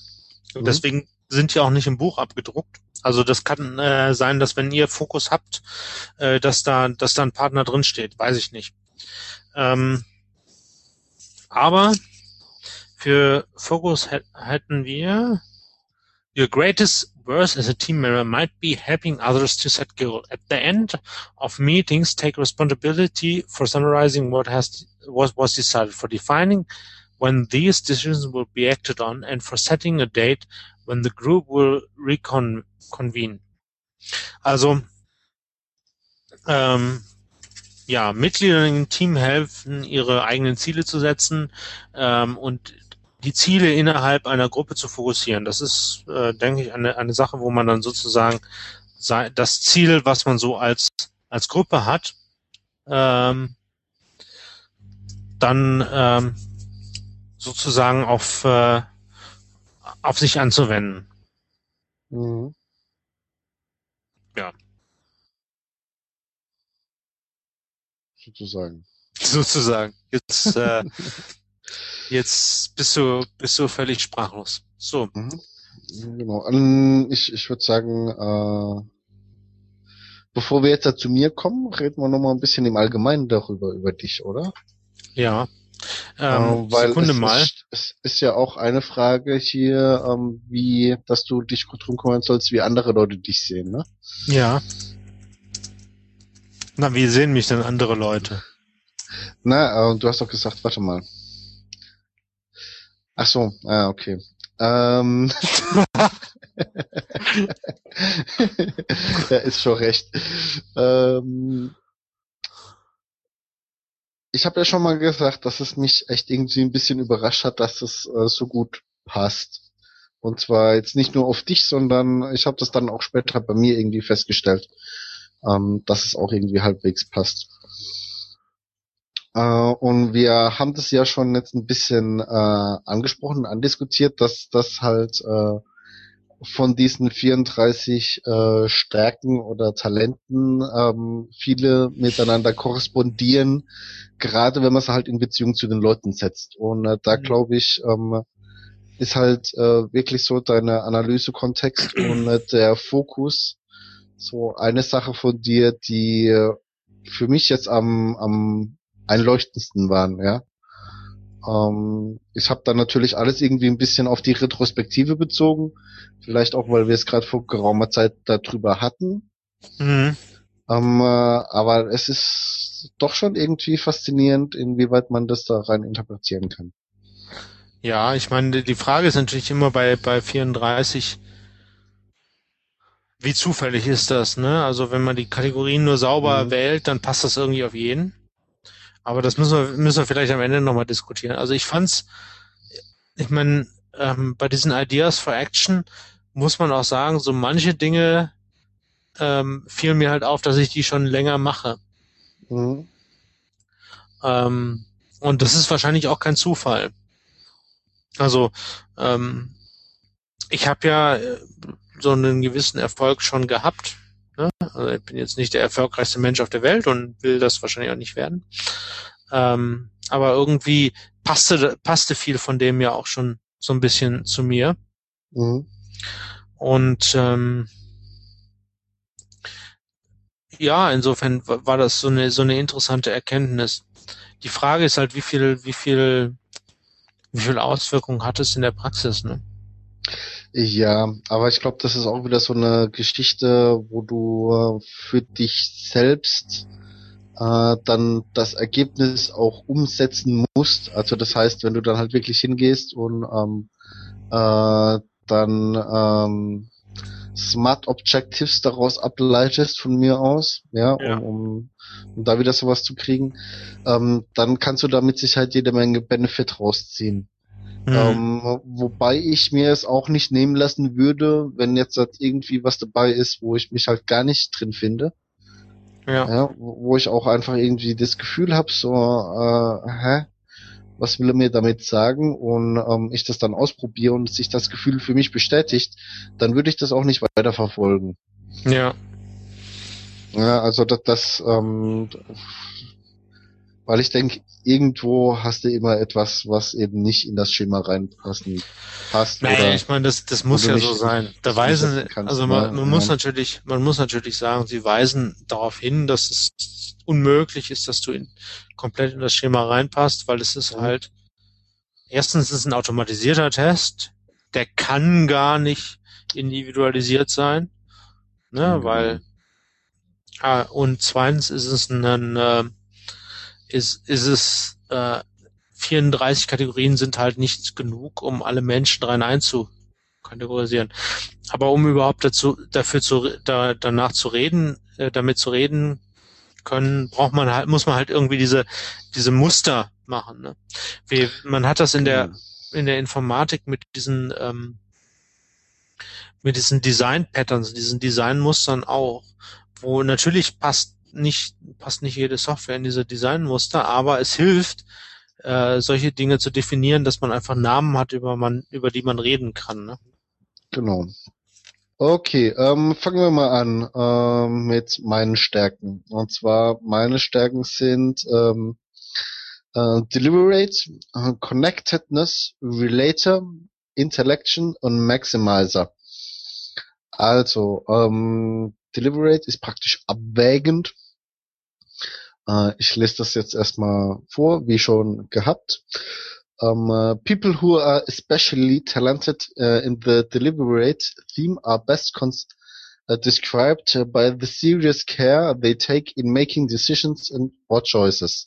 Mhm. Deswegen sind die auch nicht im Buch abgedruckt. Also das kann äh, sein, dass wenn ihr Fokus habt, äh, dass da, dass da ein Partner drin steht. Weiß ich nicht. Ähm, aber für Fokus hä- hätten wir Your greatest worth as a team member might be helping others to set goals. At the end of meetings, take responsibility for summarizing what has was was decided, for defining when these decisions will be acted on, and for setting a date when the group will reconvene. Also ähm, ja, Mitglieder im Team helfen, ihre eigenen Ziele zu setzen ähm, und die Ziele innerhalb einer Gruppe zu fokussieren. Das ist, äh, denke ich, eine, eine Sache, wo man dann sozusagen das Ziel, was man so als, als Gruppe hat, ähm, dann ähm, sozusagen auf, äh, auf sich anzuwenden. Mhm. Ja. Sozusagen. Sozusagen. Jetzt, äh, jetzt bist du, bist du völlig sprachlos. So. Mhm. Genau. Ähm, ich ich würde sagen, äh, bevor wir jetzt da zu mir kommen, reden wir noch mal ein bisschen im Allgemeinen darüber, über dich, oder? Ja. Ähm, Äh, weil Sekunde es, mal. Ist, es ist ja auch eine Frage hier, ähm, wie, dass du dich gut drum kümmern sollst, wie andere Leute dich sehen, ne? Ja. Na, wie sehen mich denn andere Leute? Na, äh, du hast doch gesagt, warte mal. Ach so, ah, okay. Ähm, ja, ist schon recht. Ähm, ich habe ja schon mal gesagt, dass es mich echt irgendwie ein bisschen überrascht hat, dass es äh, so gut passt. Und zwar jetzt nicht nur auf dich, sondern ich habe das dann auch später bei mir irgendwie festgestellt, ähm, dass es auch irgendwie halbwegs passt. Äh, und wir haben das ja schon jetzt ein bisschen äh, angesprochen, andiskutiert, dass das halt äh, von diesen 34 äh, Stärken oder Talenten ähm, viele miteinander korrespondieren, gerade wenn man es halt in Beziehung zu den Leuten setzt. Und äh, da Mhm. glaube ich, ähm, ist halt äh, wirklich so deine Analysekontext und äh, der Fokus so eine Sache von dir, die äh, für mich jetzt am, am einleuchtendsten waren, ja. Ähm, ich habe dann natürlich alles irgendwie ein bisschen auf die Retrospektive bezogen, vielleicht auch, weil wir es gerade vor geraumer Zeit darüber hatten. Mhm. Ähm, äh, aber es ist doch schon irgendwie faszinierend, inwieweit man das da rein interpretieren kann. Ja, ich meine, die Frage ist natürlich immer bei, bei 34, wie zufällig ist das, ne? Also wenn man die Kategorien nur sauber Mhm. wählt, dann passt das irgendwie auf jeden. Aber das müssen wir, müssen wir vielleicht am Ende nochmal diskutieren. Also ich fand's, ich meine, ähm, bei diesen Ideas for Action muss man auch sagen, so manche Dinge ähm, fiel mir halt auf, dass ich die schon länger mache. Mhm. Ähm, und das ist wahrscheinlich auch kein Zufall. Also ähm, ich habe ja äh, so einen gewissen Erfolg schon gehabt. Ne? Also ich bin jetzt nicht der erfolgreichste Mensch auf der Welt und will das wahrscheinlich auch nicht werden. Ähm, aber irgendwie passte, passte viel von dem ja auch schon so ein bisschen zu mir. Mhm. Und ähm, ja, insofern war das so eine so eine interessante Erkenntnis. Die Frage ist halt, wie viel, wie viel, wie viel Auswirkungen hat es in der Praxis, ne? Ja, aber ich glaube, das ist auch wieder so eine Geschichte, wo du äh, für dich selbst äh, dann das Ergebnis auch umsetzen musst. Also das heißt, wenn du dann halt wirklich hingehst und ähm, äh, dann ähm, Smart Objectives daraus ableitest von mir aus, ja, ja. Um, um, um da wieder sowas zu kriegen, ähm, dann kannst du da mit Sicherheit jede Menge Benefit rausziehen. Mhm. Ähm, wobei ich mir es auch nicht nehmen lassen würde, wenn jetzt halt irgendwie was dabei ist, wo ich mich halt gar nicht drin finde. Ja. ja wo ich auch einfach irgendwie das Gefühl habe, so, äh, hä? Was will er mir damit sagen? Und ähm, ich das dann ausprobiere und sich das Gefühl für mich bestätigt, dann würde ich das auch nicht weiter verfolgen. Ja. Ja, also das, das ähm, weil ich denke, irgendwo hast du immer etwas, was eben nicht in das Schema reinpassen passt. Nein, oder, ich meine, das, das muss ja so sein. Da weisen, also man, man muss natürlich, man muss natürlich sagen, sie weisen darauf hin, dass es unmöglich ist, dass du in, komplett in das Schema reinpasst, weil es ist halt, erstens ist es ein automatisierter Test, der kann gar nicht individualisiert sein, ne, mhm. weil, ah, und zweitens ist es ein, ein äh, ist, ist es äh, 34 Kategorien sind halt nicht genug, um alle Menschen rein einzukategorisieren. Aber um überhaupt dazu, dafür zu, da, danach zu reden, äh, damit zu reden können, braucht man halt, muss man halt irgendwie diese, diese Muster machen. Ne? Wie, man hat das in der, genau. in der Informatik mit diesen, ähm, mit diesen Design-Patterns, diesen Design-Mustern auch, wo natürlich passt nicht, passt nicht jede Software in diese Designmuster, aber es hilft, äh, solche Dinge zu definieren, dass man einfach Namen hat, über man, über die man reden kann. Ne? Genau. Okay, ähm, fangen wir mal an ähm, mit meinen Stärken. Und zwar meine Stärken sind ähm, äh, Deliberate, Connectedness, Relator, Intellection und Maximizer. Also, ähm, Deliberate ist praktisch abwägend. Äh, ich lese das jetzt erstmal vor, wie schon gehabt. Um, uh, people who are especially talented uh, in the deliberate theme are best uh, described by the serious care they take in making decisions and or choices.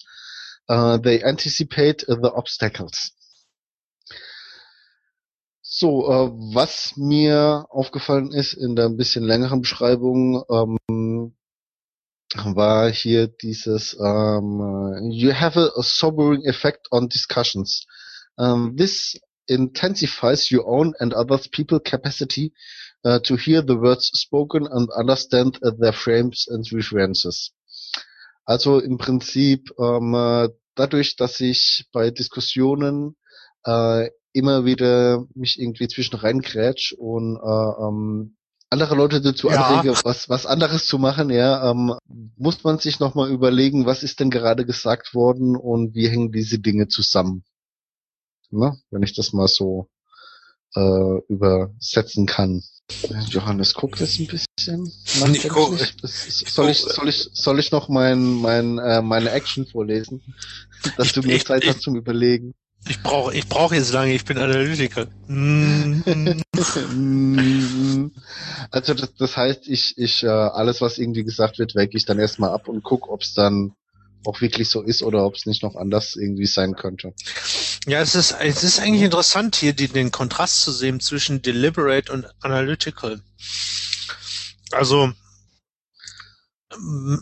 They anticipate the obstacles. So, äh, was mir aufgefallen ist in der ein bisschen längeren Beschreibung, ähm, war hier dieses ähm, You have a, sobering effect on discussions. Um, this intensifies your own and others people capacity uh, to hear the words spoken and understand their frames and references. Also im Prinzip ähm, äh, dadurch, dass ich bei Diskussionen äh, immer wieder mich irgendwie zwischen reingrätsch und äh, ähm, andere Leute dazu ja. anrege, was, was anderes zu machen, ja, ähm, muss man sich nochmal überlegen, was ist denn gerade gesagt worden und wie hängen diese Dinge zusammen. Ne? Wenn ich das mal so äh, übersetzen kann. Johannes guckt jetzt ein bisschen. Ich guck, soll ich soll ich soll ich noch mein mein äh, meine Action vorlesen, dass du mir Zeit hast zum Überlegen. Ich brauche ich brauche jetzt lange, ich bin Analytiker. also das, das heißt, ich, ich äh, alles, was irgendwie gesagt wird, wecke ich dann erstmal ab und guck, ob es dann auch wirklich so ist oder ob es nicht noch anders irgendwie sein könnte. Ja, es ist, es ist eigentlich interessant, hier die, den Kontrast zu sehen zwischen deliberate und analytical. Also,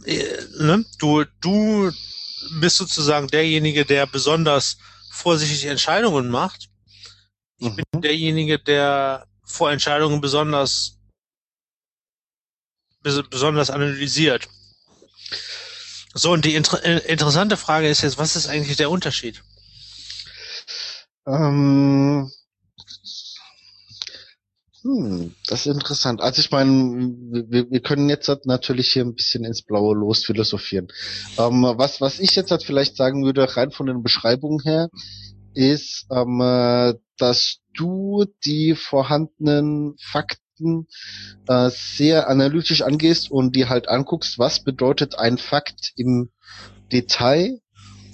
äh, ne, du, du bist sozusagen derjenige, der besonders vorsichtig Entscheidungen macht. Ich mhm. bin derjenige, der vor Entscheidungen besonders besonders analysiert. So, und die inter äh, interessante Frage ist jetzt, was ist eigentlich der Unterschied? Ähm, hm, das ist interessant. Also ich meine, wir, wir können jetzt halt natürlich hier ein bisschen ins Blaue los philosophieren. Ähm, was, was ich jetzt halt vielleicht sagen würde, rein von den Beschreibungen her, ist, ähm, äh, dass du die vorhandenen Fakten äh, sehr analytisch angehst und dir halt anguckst, was bedeutet ein Fakt im Detail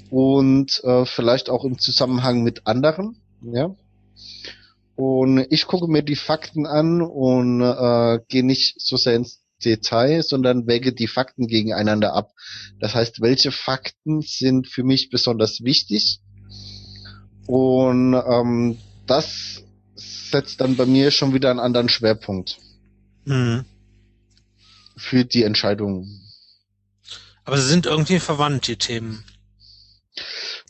und äh, vielleicht auch im Zusammenhang mit anderen, ja. Und ich gucke mir die Fakten an und äh, gehe nicht so sehr ins Detail, sondern wäge die Fakten gegeneinander ab. Das heißt, welche Fakten sind für mich besonders wichtig? Und ähm, das setzt dann bei mir schon wieder einen anderen Schwerpunkt mhm. für die Entscheidung. Aber sie sind irgendwie verwandt, die Themen.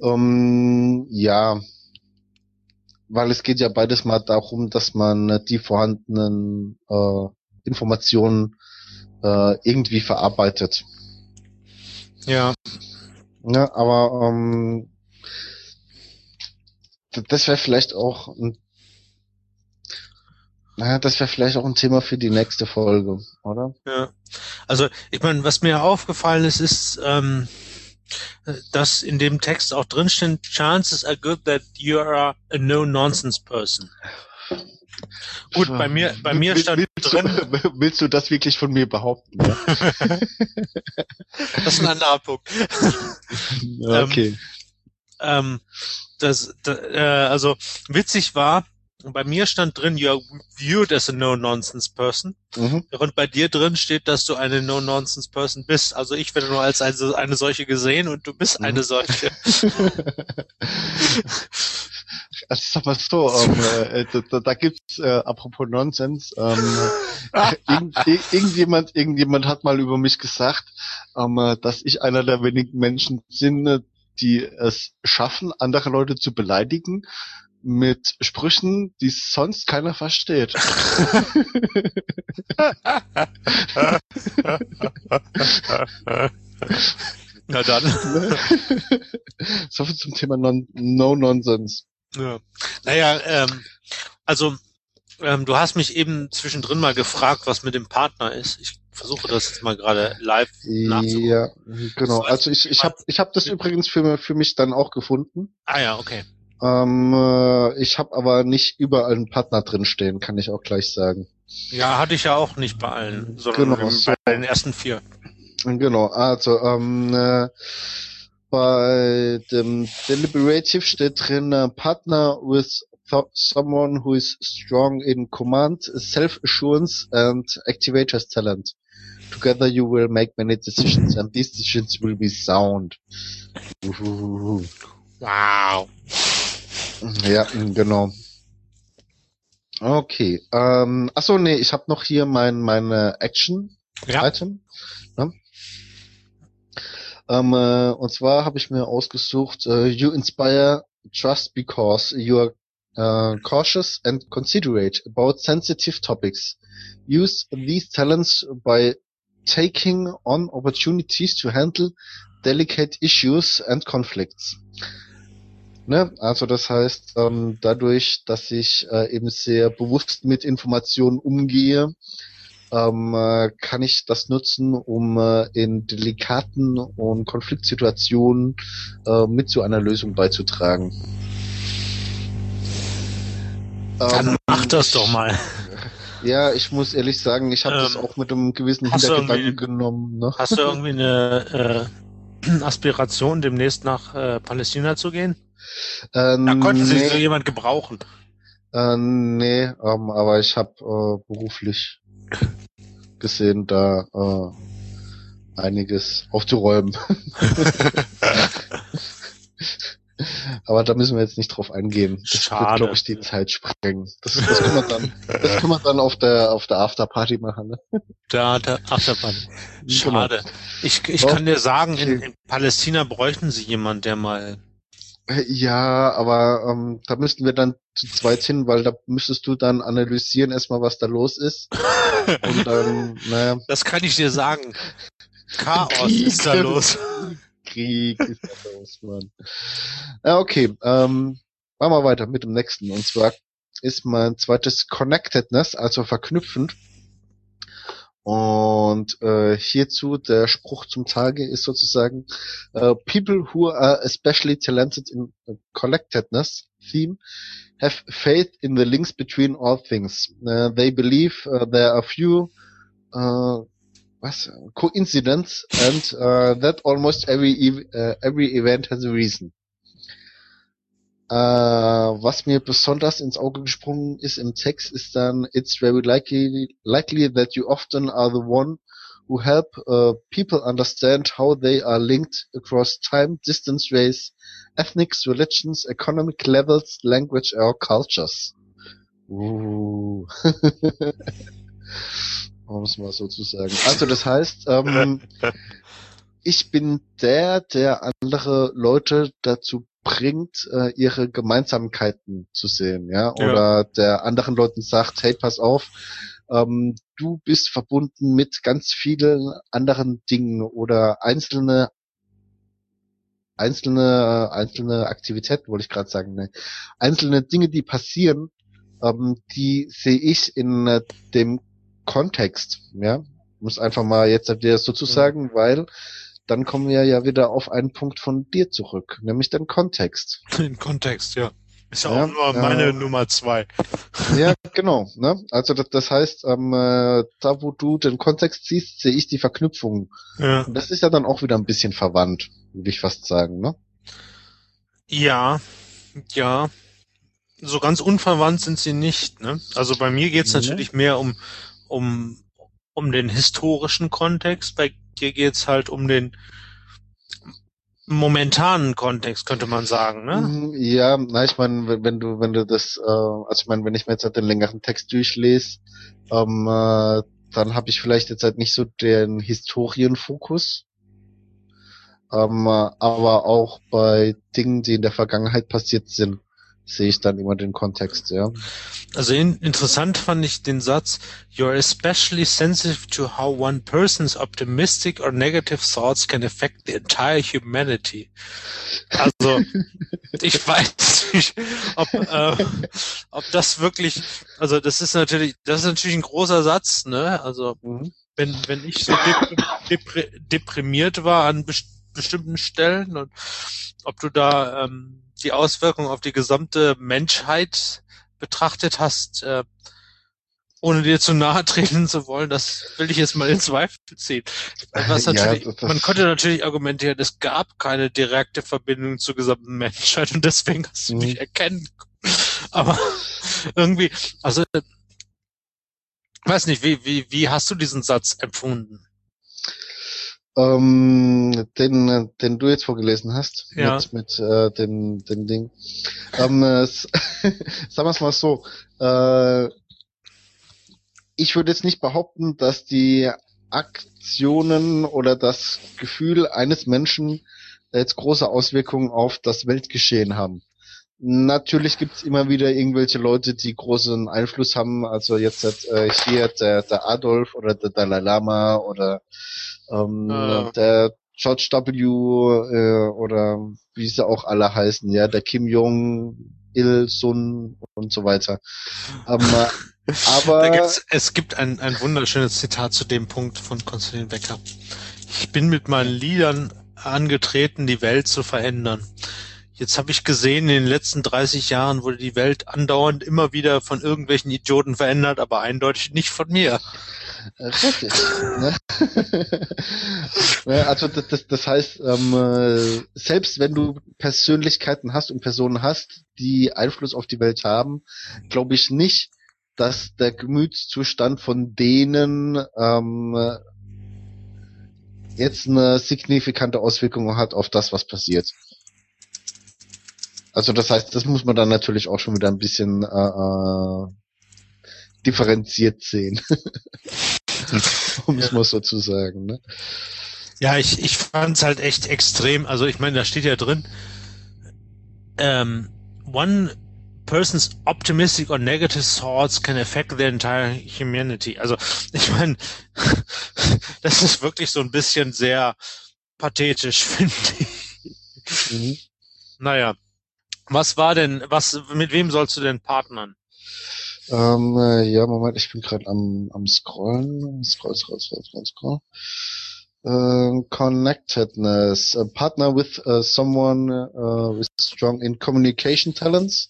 Ähm, ja, weil es geht ja beides mal darum, dass man die vorhandenen äh, Informationen äh, irgendwie verarbeitet. Ja. Ja, aber ähm, das wäre vielleicht auch ein naja, das wäre vielleicht auch ein Thema für die nächste Folge, oder? Ja. Also, ich meine, was mir aufgefallen ist, ist, ähm, dass in dem Text auch drinsteht, chances are good that you are a no-nonsense person. Gut, bei mir, bei mir stand willst drin. Du, willst du das wirklich von mir behaupten? Ja? das ist ein anderer Punkt. okay. Ähm, das, das äh, also witzig war, bei mir stand drin, you are viewed as a no-nonsense person. Mhm. Und bei dir drin steht, dass du eine no-nonsense person bist. Also ich werde nur als eine, eine solche gesehen und du bist mhm. eine solche. Also ich sag mal so, ähm, äh, da, da gibt's äh, apropos Nonsens, ähm, irgend, irgendjemand, irgendjemand hat mal über mich gesagt, ähm, äh, dass ich einer der wenigen Menschen bin, die es schaffen, andere Leute zu beleidigen mit Sprüchen, die sonst keiner versteht. Na dann. so viel zum Thema non No Nonsense. Ja. Naja, ähm, also ähm, du hast mich eben zwischendrin mal gefragt, was mit dem Partner ist. Ich versuche das jetzt mal gerade live nachzugucken. Ja, genau. Also ich, ich habe ich hab das übrigens für, für mich dann auch gefunden. Ah ja, okay. Ähm, äh, ich habe aber nicht überall einen Partner drin stehen, kann ich auch gleich sagen. Ja, hatte ich ja auch nicht bei allen, sondern genau, so. bei den ersten vier. Genau, also ähm, äh, bei dem Deliberative steht drin uh, Partner with someone who is strong in command, self-assurance and activator's talent. Together you will make many decisions and these decisions will be sound. Wow. Ja, genau. Okay. Ähm, achso, nee, ich habe noch hier mein meine Action-Item. Ja. Ne? Ähm, äh, und zwar habe ich mir ausgesucht, uh, you inspire trust because you are uh, cautious and considerate about sensitive topics. Use these talents by taking on opportunities to handle delicate issues and conflicts. Ne? Also das heißt, ähm, dadurch, dass ich äh, eben sehr bewusst mit Informationen umgehe, ähm, äh, kann ich das nutzen, um äh, in delikaten und Konfliktsituationen äh, mit zu einer Lösung beizutragen. Dann ähm, mach das doch mal. Ja, ich muss ehrlich sagen, ich habe ähm, das auch mit einem gewissen Hintergedanken genommen. Ne? Hast du irgendwie eine äh, Aspiration, demnächst nach äh, Palästina zu gehen? Äh, da konnte nee, sich so jemand gebrauchen. Äh, nee, ähm, aber ich habe äh, beruflich gesehen, da äh, einiges aufzuräumen. Aber da müssen wir jetzt nicht drauf eingehen. Das Schade. wird, glaube ich, die Zeit sprengen. Das, das, können wir dann, das können wir dann auf der auf der Afterparty machen. Ne? Da, der Afterparty. Schade. Ich, ich kann dir sagen, in, in Palästina bräuchten sie jemanden, der mal Ja, aber ähm, da müssten wir dann zu zweit hin, weil da müsstest du dann analysieren erstmal, was da los ist. Und dann, naja. Das kann ich dir sagen. Chaos Krieg. ist da los. Krieg ist da los, Mann. Ja, okay. Ähm, machen wir weiter mit dem nächsten. Und zwar ist mein zweites Connectedness, also verknüpfend. Und äh, hierzu der Spruch zum Tage ist sozusagen uh, People who are especially talented in collectedness theme have faith in the links between all things. Uh, they believe uh, there are few uh, was coincidence and uh, that almost every uh, every event has a reason. Äh, was mir besonders ins Auge gesprungen ist im Text, ist dann It's very likely, likely that you often are the one who help uh, people understand how they are linked across time, distance, race, ethnics, religions, economic levels, language or cultures. Uh. um es mal so zu sagen. Also das heißt, ähm, ich bin der, der andere Leute dazu bringt, äh, ihre Gemeinsamkeiten zu sehen, ja, oder ja. der anderen Leuten sagt, hey, pass auf, ähm, du bist verbunden mit ganz vielen anderen Dingen oder einzelne einzelne einzelne Aktivitäten, wollte ich gerade sagen, ne? einzelne Dinge, die passieren, ähm, die sehe ich in äh, dem Kontext, ja, muss einfach mal jetzt dir sozusagen, mhm. weil dann kommen wir ja wieder auf einen Punkt von dir zurück, nämlich den Kontext. Den Kontext, ja. Ist ja, auch nur meine äh, Nummer zwei. Ja, genau. Ne? Also das, das heißt, ähm, äh, da wo du den Kontext siehst, sehe ich die Verknüpfung. Ja. Und das ist ja dann auch wieder ein bisschen verwandt, würde ich fast sagen, ne? Ja, ja. So ganz unverwandt sind sie nicht. Ne? Also bei mir geht's ja. natürlich mehr um, um, um den historischen Kontext. Bei hier geht's halt um den momentanen Kontext, könnte man sagen, ne? Mhm, ja, na, ich meine, wenn du, wenn du das, äh, also ich meine, wenn ich mir jetzt halt den längeren Text durchlese, ähm, äh, dann habe ich vielleicht jetzt halt nicht so den Historienfokus. Ähm, äh, aber auch bei Dingen, die in der Vergangenheit passiert sind, sehe ich dann immer den Kontext, ja. Also in, interessant fand ich den Satz, you're especially sensitive to how one person's optimistic or negative thoughts can affect the entire humanity. Also ich weiß nicht, ob, äh, ob das wirklich, also das ist natürlich, das ist natürlich ein großer Satz, ne? Also mhm. wenn, wenn ich so depri deprimiert war an best bestimmten Stellen und ob du da ähm, die Auswirkungen auf die gesamte Menschheit betrachtet hast, äh, ohne dir zu nahe treten zu wollen, das will ich jetzt mal in Zweifel ziehen. Was natürlich, ja, man konnte natürlich argumentieren, es gab keine direkte Verbindung zur gesamten Menschheit und deswegen hast du mhm. nicht erkennen. Aber irgendwie, also weiß nicht, wie, wie, wie hast du diesen Satz empfunden? Ähm, den, den du jetzt vorgelesen hast, ja. mit, mit äh, dem, dem Ding. Ähm, äh, sagen wir es mal so, äh, ich würde jetzt nicht behaupten, dass die Aktionen oder das Gefühl eines Menschen jetzt große Auswirkungen auf das Weltgeschehen haben. Natürlich gibt's immer wieder irgendwelche Leute, die großen Einfluss haben. Also jetzt hat äh, hier der, der Adolf oder der Dalai Lama oder ähm, ah. Der George W. Äh, oder wie sie auch alle heißen, ja, der Kim Jong Il Sun und so weiter. Ähm, aber es gibt ein, ein wunderschönes Zitat zu dem Punkt von Konstantin Becker. Ich bin mit meinen Liedern angetreten, die Welt zu verändern. Jetzt habe ich gesehen, in den letzten 30 Jahren wurde die Welt andauernd immer wieder von irgendwelchen Idioten verändert, aber eindeutig nicht von mir. Richtig. ne? also das, das, das heißt, ähm, äh, selbst wenn du Persönlichkeiten hast und Personen hast, die Einfluss auf die Welt haben, glaube ich nicht, dass der Gemütszustand von denen ähm, jetzt eine signifikante Auswirkung hat auf das, was passiert. Also das heißt, das muss man dann natürlich auch schon wieder ein bisschen äh, äh differenziert sehen. um es mal so zu sagen. Ne? Ja, ich, ich fand es halt echt extrem. Also ich meine, da steht ja drin, ähm, one person's optimistic or negative thoughts can affect the entire humanity. Also ich meine, das ist wirklich so ein bisschen sehr pathetisch, finde ich. Mhm. Naja, was war denn, was, mit wem sollst du denn partnern? Ähm, äh, ja, Moment, ich bin gerade am, am Scrollen. Scroll, scroll, scroll, scroll, scroll. Uh, connectedness. A partner with uh, someone uh, with strong in communication talents.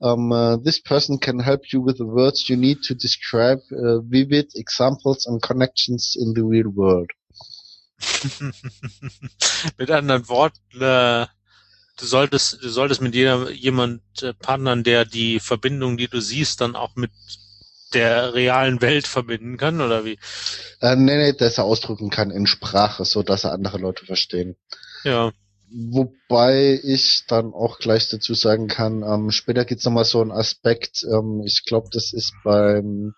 Um, uh, this person can help you with the words you need to describe uh, vivid examples and connections in the real world. mit anderen Worten, äh, du solltest, du solltest mit jeder, jemand äh, partnern, der die Verbindung, die du siehst, dann auch mit der realen Welt verbinden kann, oder wie? Äh, nee, nee, dass er ausdrücken kann in Sprache, so dass er andere Leute verstehen. Ja. Wobei ich dann auch gleich dazu sagen kann, ähm, später gibt's noch mal so einen Aspekt, ähm, ich glaube, das ist beim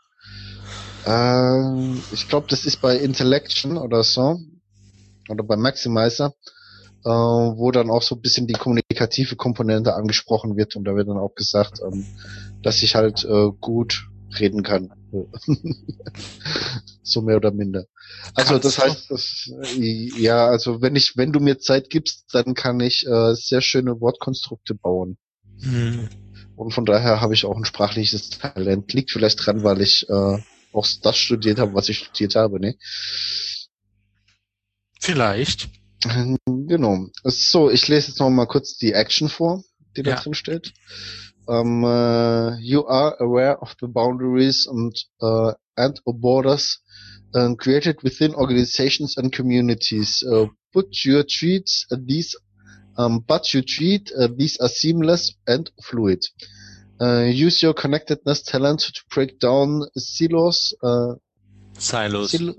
äh, ich glaube, das ist bei Intellection oder so, oder bei Maximizer, äh, wo dann auch so ein bisschen die kommunikative Komponente angesprochen wird und da wird dann auch gesagt, ähm, dass ich halt äh, gut reden kann. so mehr oder minder. Also Kannst das heißt, das, ja, also wenn ich, wenn du mir Zeit gibst, dann kann ich äh, sehr schöne Wortkonstrukte bauen. Hm. Und von daher habe ich auch ein sprachliches Talent. Liegt vielleicht dran, weil ich äh, auch das studiert habe, was ich studiert habe, ne? Vielleicht. Genau. So, ich lese jetzt noch mal kurz die Action vor, die ja. da drin steht. Um, uh, you are aware of the boundaries and uh, and borders uh, created within organizations and communities. Uh, but your treats uh, these, um, but you treat uh, these are seamless and fluid. Uh, use your connectedness talent to break down silos, uh, Silos. Sil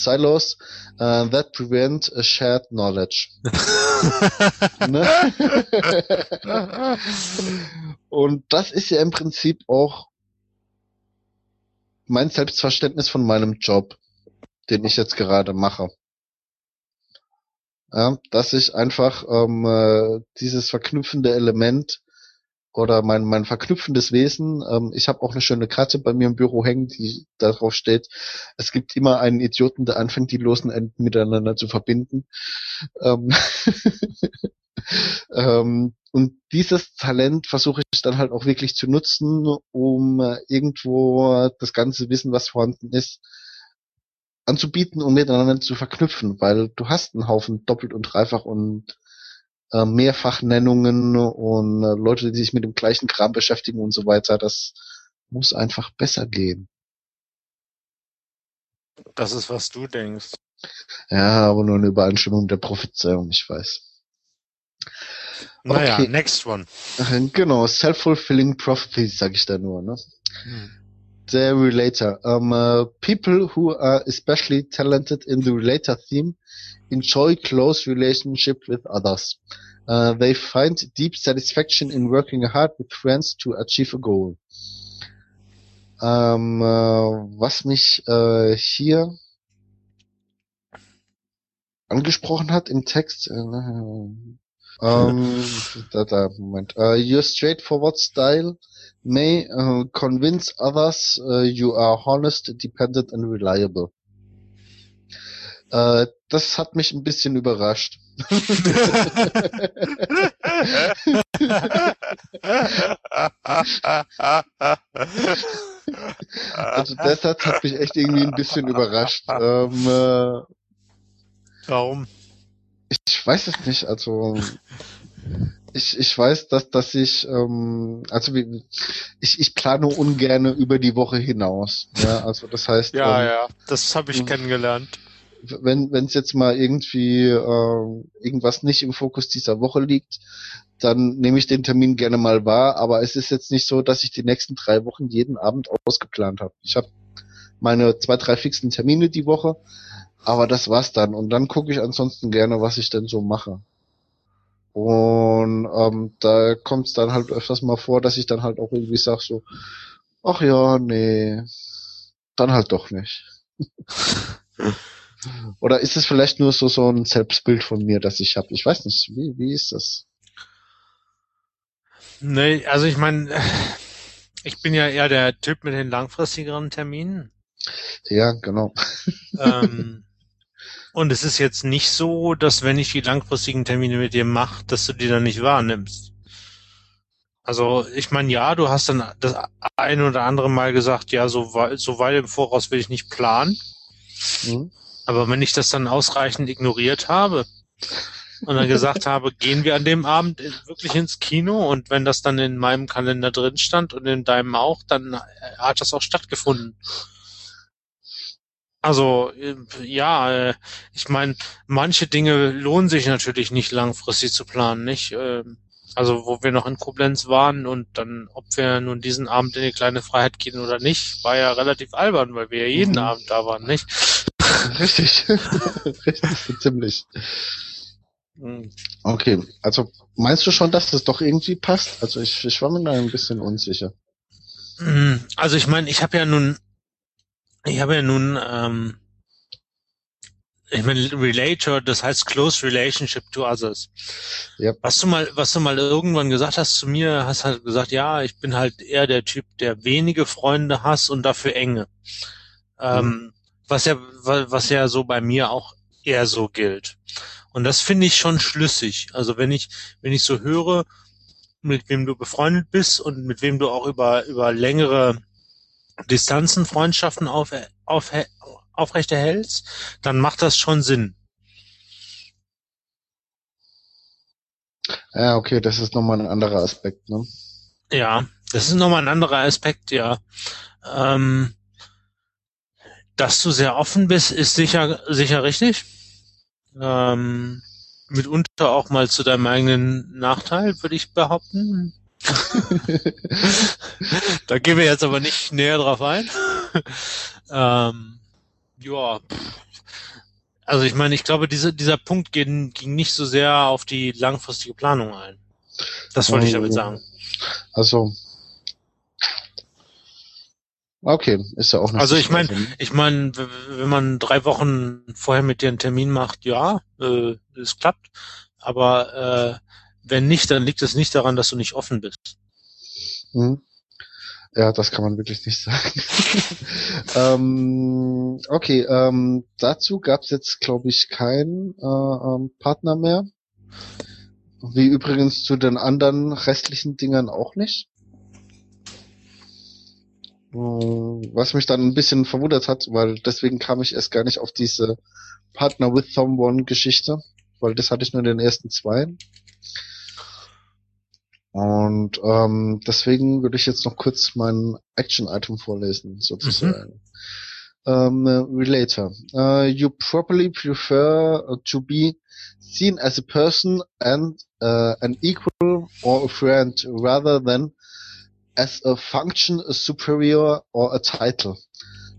silos uh, that prevent a shared knowledge. ne? Und das ist ja im Prinzip auch mein Selbstverständnis von meinem Job, den ich jetzt gerade mache. Ja, dass ich einfach ähm, äh, dieses verknüpfende Element oder mein, mein verknüpfendes Wesen. Ähm, ich habe auch eine schöne Karte bei mir im Büro hängen, die darauf steht, es gibt immer einen Idioten, der anfängt, die losen Enden miteinander zu verbinden. Ähm, ähm, und dieses Talent versuche ich dann halt auch wirklich zu nutzen, um äh, irgendwo das ganze Wissen, was vorhanden ist, anzubieten und miteinander zu verknüpfen, weil du hast einen Haufen doppelt und dreifach und äh, Mehrfachnennungen und äh, Leute, die sich mit dem gleichen Kram beschäftigen und so weiter. Das muss einfach besser gehen. Das ist, was du denkst. Ja, aber nur eine Übereinstimmung der Prophezeiung, ich weiß. Naja, okay. next one. Genau, self-fulfilling prophecy, sag ich da nur, ne? Hm. The relator. Um, uh, people who are especially talented in the relator theme enjoy close relationship with others. Uh, they find deep satisfaction in working hard with friends to achieve a goal. Ähm, äh, was mich äh, hier angesprochen hat im Text, äh, ähm, da, da, Moment, uh, your straightforward style may uh, convince others uh, you are honest, dependent and reliable. Äh, das hat mich ein bisschen überrascht. also der Satz hat mich echt irgendwie ein bisschen überrascht. Ähm, äh, Warum? Ich weiß es nicht. Also ich, ich weiß, dass, dass ich, ähm, also ich, ich plane ungerne über die Woche hinaus. Ja, also das heißt. Ja, ähm, ja, das habe ich kennengelernt wenn wenn es jetzt mal irgendwie äh, irgendwas nicht im Fokus dieser Woche liegt, dann nehme ich den Termin gerne mal wahr. Aber es ist jetzt nicht so, dass ich die nächsten drei Wochen jeden Abend ausgeplant habe. Ich habe meine zwei, drei fixen Termine die Woche, aber das war's dann. Und dann gucke ich ansonsten gerne, was ich denn so mache. Und ähm, da kommt es dann halt öfters mal vor, dass ich dann halt auch irgendwie sag so, ach ja, nee, dann halt doch nicht. Oder ist es vielleicht nur so, so ein Selbstbild von mir, das ich habe? Ich weiß nicht, wie, wie ist das? Nee, also ich meine, ich bin ja eher der Typ mit den langfristigeren Terminen. Ja, genau. Ähm, und es ist jetzt nicht so, dass wenn ich die langfristigen Termine mit dir mache, dass du die dann nicht wahrnimmst. Also ich meine, ja, du hast dann das ein oder andere Mal gesagt, ja, so, weit, so weit im Voraus will ich nicht planen. Mhm. Aber wenn ich das dann ausreichend ignoriert habe und dann gesagt habe, gehen wir an dem Abend wirklich ins Kino und wenn das dann in meinem Kalender drin stand und in deinem auch, dann hat das auch stattgefunden. Also äh, ja, äh, ich meine, manche Dinge lohnen sich natürlich nicht langfristig zu planen, nicht? Ähm, also wo wir noch in Koblenz waren und dann, ob wir nun diesen Abend in die kleine Freiheit gehen oder nicht, war ja relativ albern, weil wir ja jeden mhm. Abend da waren, nicht? Richtig, richtig, ziemlich. Mhm. Okay, also meinst du schon, dass das doch irgendwie passt? Also ich, ich war mir da ein bisschen unsicher. Mhm. Also ich meine, ich habe ja nun ich habe ja nun, ähm, ich meine, Relator, das heißt Close Relationship to Others. Ja. Was du mal, was du mal irgendwann gesagt hast zu mir, hast halt gesagt, ja, ich bin halt eher der Typ, der wenige Freunde hast und dafür enge. Ähm, mhm. was ja, was ja so bei mir auch eher so gilt. Und das finde ich schon schlüssig. Also wenn ich, wenn ich so höre, mit wem du befreundet bist und mit wem du auch über, über längere Distanzen, Freundschaften auf, auf, aufrechterhältst, dann macht das schon Sinn. Ja, okay, das ist nochmal ein anderer Aspekt, ne? Ja, das ist nochmal ein anderer Aspekt, ja. Ähm, dass du sehr offen bist, ist sicher, sicher richtig. Ähm, mitunter auch mal zu deinem eigenen Nachteil, würde ich behaupten. Da gehen wir jetzt aber nicht näher drauf ein. ähm, ja, also ich meine, ich glaube, diese, dieser Punkt ging, ging nicht so sehr auf die langfristige Planung ein. Das wollte ich damit sagen. Also Okay, ist ja auch nicht Also ich meine, ich meine, wenn man drei Wochen vorher mit dir einen Termin macht, ja, äh, es klappt. Aber äh, wenn nicht, dann liegt es nicht daran, dass du nicht offen bist. Hm. Ja, das kann man wirklich nicht sagen. ähm, okay, ähm, dazu gab es jetzt, glaube ich, keinen äh, ähm, Partner mehr. Wie übrigens zu den anderen restlichen Dingern auch nicht. Was mich dann ein bisschen verwundert hat, weil deswegen kam ich erst gar nicht auf diese Partner with Someone Geschichte, weil das hatte ich nur in den ersten zwei. Und ähm, deswegen würde ich jetzt noch kurz mein Action-Item vorlesen, sozusagen. Mhm. Um, relator. Uh, you probably prefer to be seen as a person and uh, an equal or a friend rather than as a function, a superior or a title.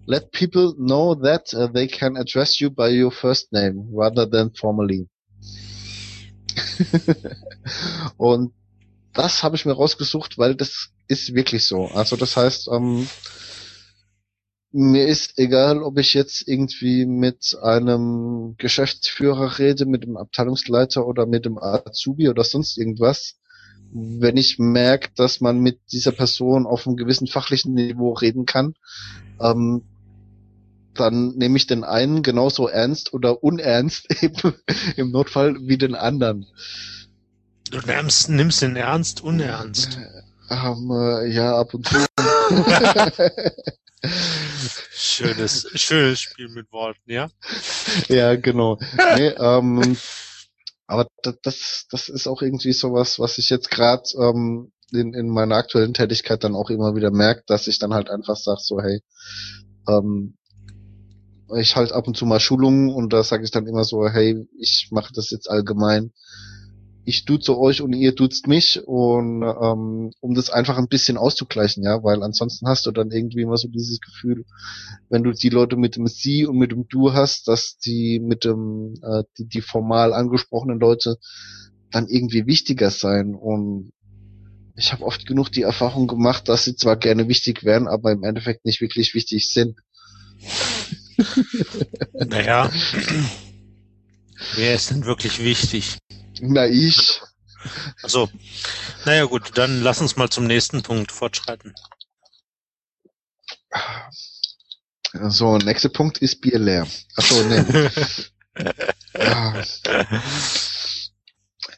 Let people know that uh, they can address you by your first name rather than formally. Und das habe ich mir rausgesucht, weil das ist wirklich so. Also das heißt, ähm, mir ist egal, ob ich jetzt irgendwie mit einem Geschäftsführer rede, mit dem Abteilungsleiter oder mit dem Azubi oder sonst irgendwas. Wenn ich merke, dass man mit dieser Person auf einem gewissen fachlichen Niveau reden kann, ähm, dann nehme ich den einen genauso ernst oder unernst eben im Notfall wie den anderen. Du nimmst, nimmst den Ernst unernst. Ähm, äh, ja, ab und zu. schönes, schönes Spiel mit Worten, ja? Ja, genau. Nee, ähm, aber das, das ist auch irgendwie sowas, was ich jetzt gerade ähm, in, in meiner aktuellen Tätigkeit dann auch immer wieder merke, dass ich dann halt einfach sage, so hey, ähm, ich halt ab und zu mal Schulungen und da sage ich dann immer so, hey, ich mache das jetzt allgemein ich duze euch und ihr duzt mich und ähm, um das einfach ein bisschen auszugleichen, ja, weil ansonsten hast du dann irgendwie immer so dieses Gefühl, wenn du die Leute mit dem Sie und mit dem Du hast, dass die mit dem äh, die, die formal angesprochenen Leute dann irgendwie wichtiger sein und ich habe oft genug die Erfahrung gemacht, dass sie zwar gerne wichtig wären, aber im Endeffekt nicht wirklich wichtig sind. naja, wer ist denn wirklich wichtig? Na, ich. Also, naja gut, dann lass uns mal zum nächsten Punkt fortschreiten. So, nächster Punkt ist Bier leer. Achso, nee. ja.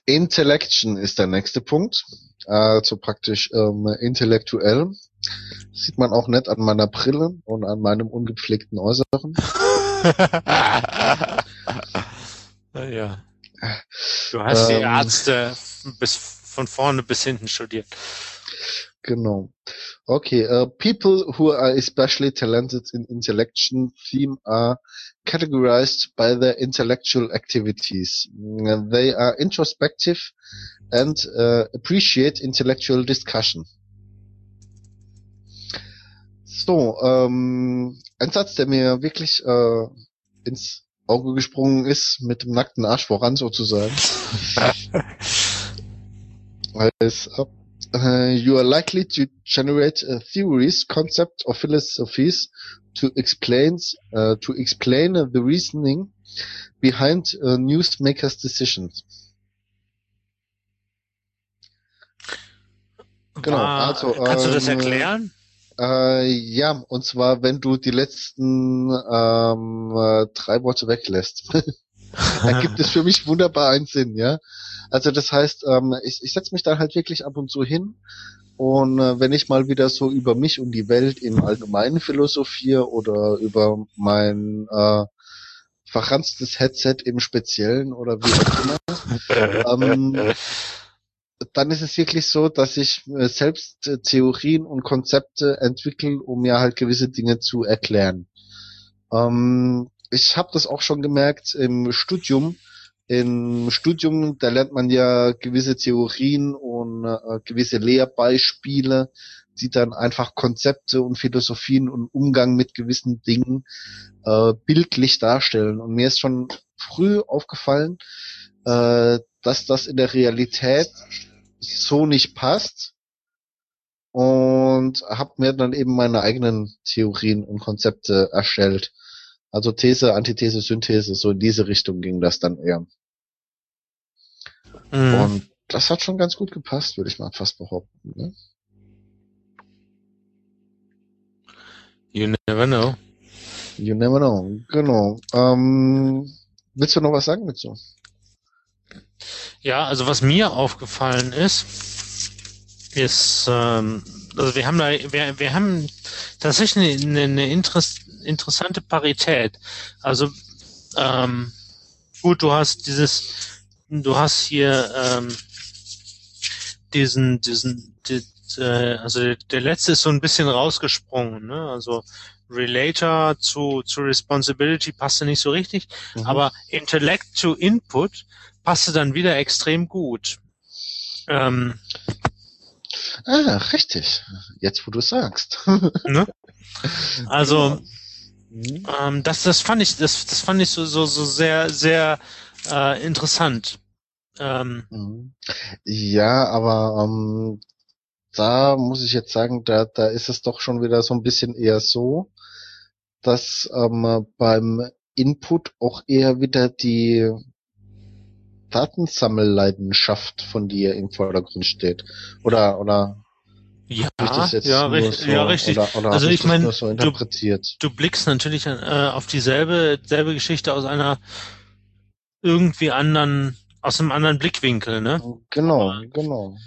Intellection ist der nächste Punkt. Also praktisch ähm, intellektuell. Sieht man auch nicht an meiner Brille und an meinem ungepflegten Äußeren. ja. Du hast ähm, die Ärzte bis von vorne bis hinten studiert. Genau. Okay, uh, people who are especially talented in intellection theme are categorized by their intellectual activities. They are introspective and uh, appreciate intellectual discussion. So, ähm, ein Satz, der mir wirklich äh, ins Auge gesprungen ist, mit dem nackten Arsch voran sozusagen. ist, uh, you are likely to generate uh, theories, concepts, or philosophies to explain uh, to explain the reasoning behind uh, newsmakers' decisions. Genau. also, kannst ähm, du das ähm, erklären? Äh, ja, und zwar, wenn du die letzten ähm, äh, drei Worte weglässt. da gibt es für mich wunderbar einen Sinn, ja. Also das heißt, ähm, ich, ich setze mich dann halt wirklich ab und zu hin und äh, wenn ich mal wieder so über mich und die Welt im Allgemeinen philosophiere oder über mein äh, verranstes Headset im Speziellen oder wie auch immer, ähm, dann ist es wirklich so, dass ich selbst äh, Theorien und Konzepte entwickle, um mir halt gewisse Dinge zu erklären. Ähm, ich habe das auch schon gemerkt im Studium. Im Studium, da lernt man ja gewisse Theorien und äh, gewisse Lehrbeispiele, die dann einfach Konzepte und Philosophien und Umgang mit gewissen Dingen äh, bildlich darstellen. Und mir ist schon früh aufgefallen, äh, dass das in der Realität so nicht passt und habe mir dann eben meine eigenen Theorien und Konzepte erstellt. Also These, Antithese, Synthese, so in diese Richtung ging das dann eher. Mhm. Und das hat schon ganz gut gepasst, würde ich mal fast behaupten. Ne? You never know. You never know, genau. Ähm, willst du noch was sagen dazu? Ja, also was mir aufgefallen ist, ist, ähm, also wir haben da, wir, wir haben tatsächlich eine, eine Interess interessante Parität. Also ähm, gut, du hast dieses, du hast hier ähm, diesen, diesen, die, äh, also der letzte ist so ein bisschen rausgesprungen, ne? Also Relator zu, zu Responsibility passte nicht so richtig, mhm. aber Intellect to Input passte dann wieder extrem gut. Ähm, ah, richtig. Jetzt, wo du sagst. ne? Also, mhm. ähm, das, das fand ich, das, das fand ich so, so, so sehr, sehr äh, interessant. Ähm, mhm. ja, aber ähm, da muss ich jetzt sagen, da, da ist es doch schon wieder so ein bisschen eher so, dass ähm, beim Input auch eher wieder die Datensammelleidenschaft von dir im Vordergrund steht. Oder, oder ja, ja, recht, so, ja, richtig. Oder, oder also ich meine, so du, du blickst natürlich äh, auf dieselbe selbe Geschichte aus einer irgendwie anderen, aus einem anderen Blickwinkel, ne? Genau, Aber genau.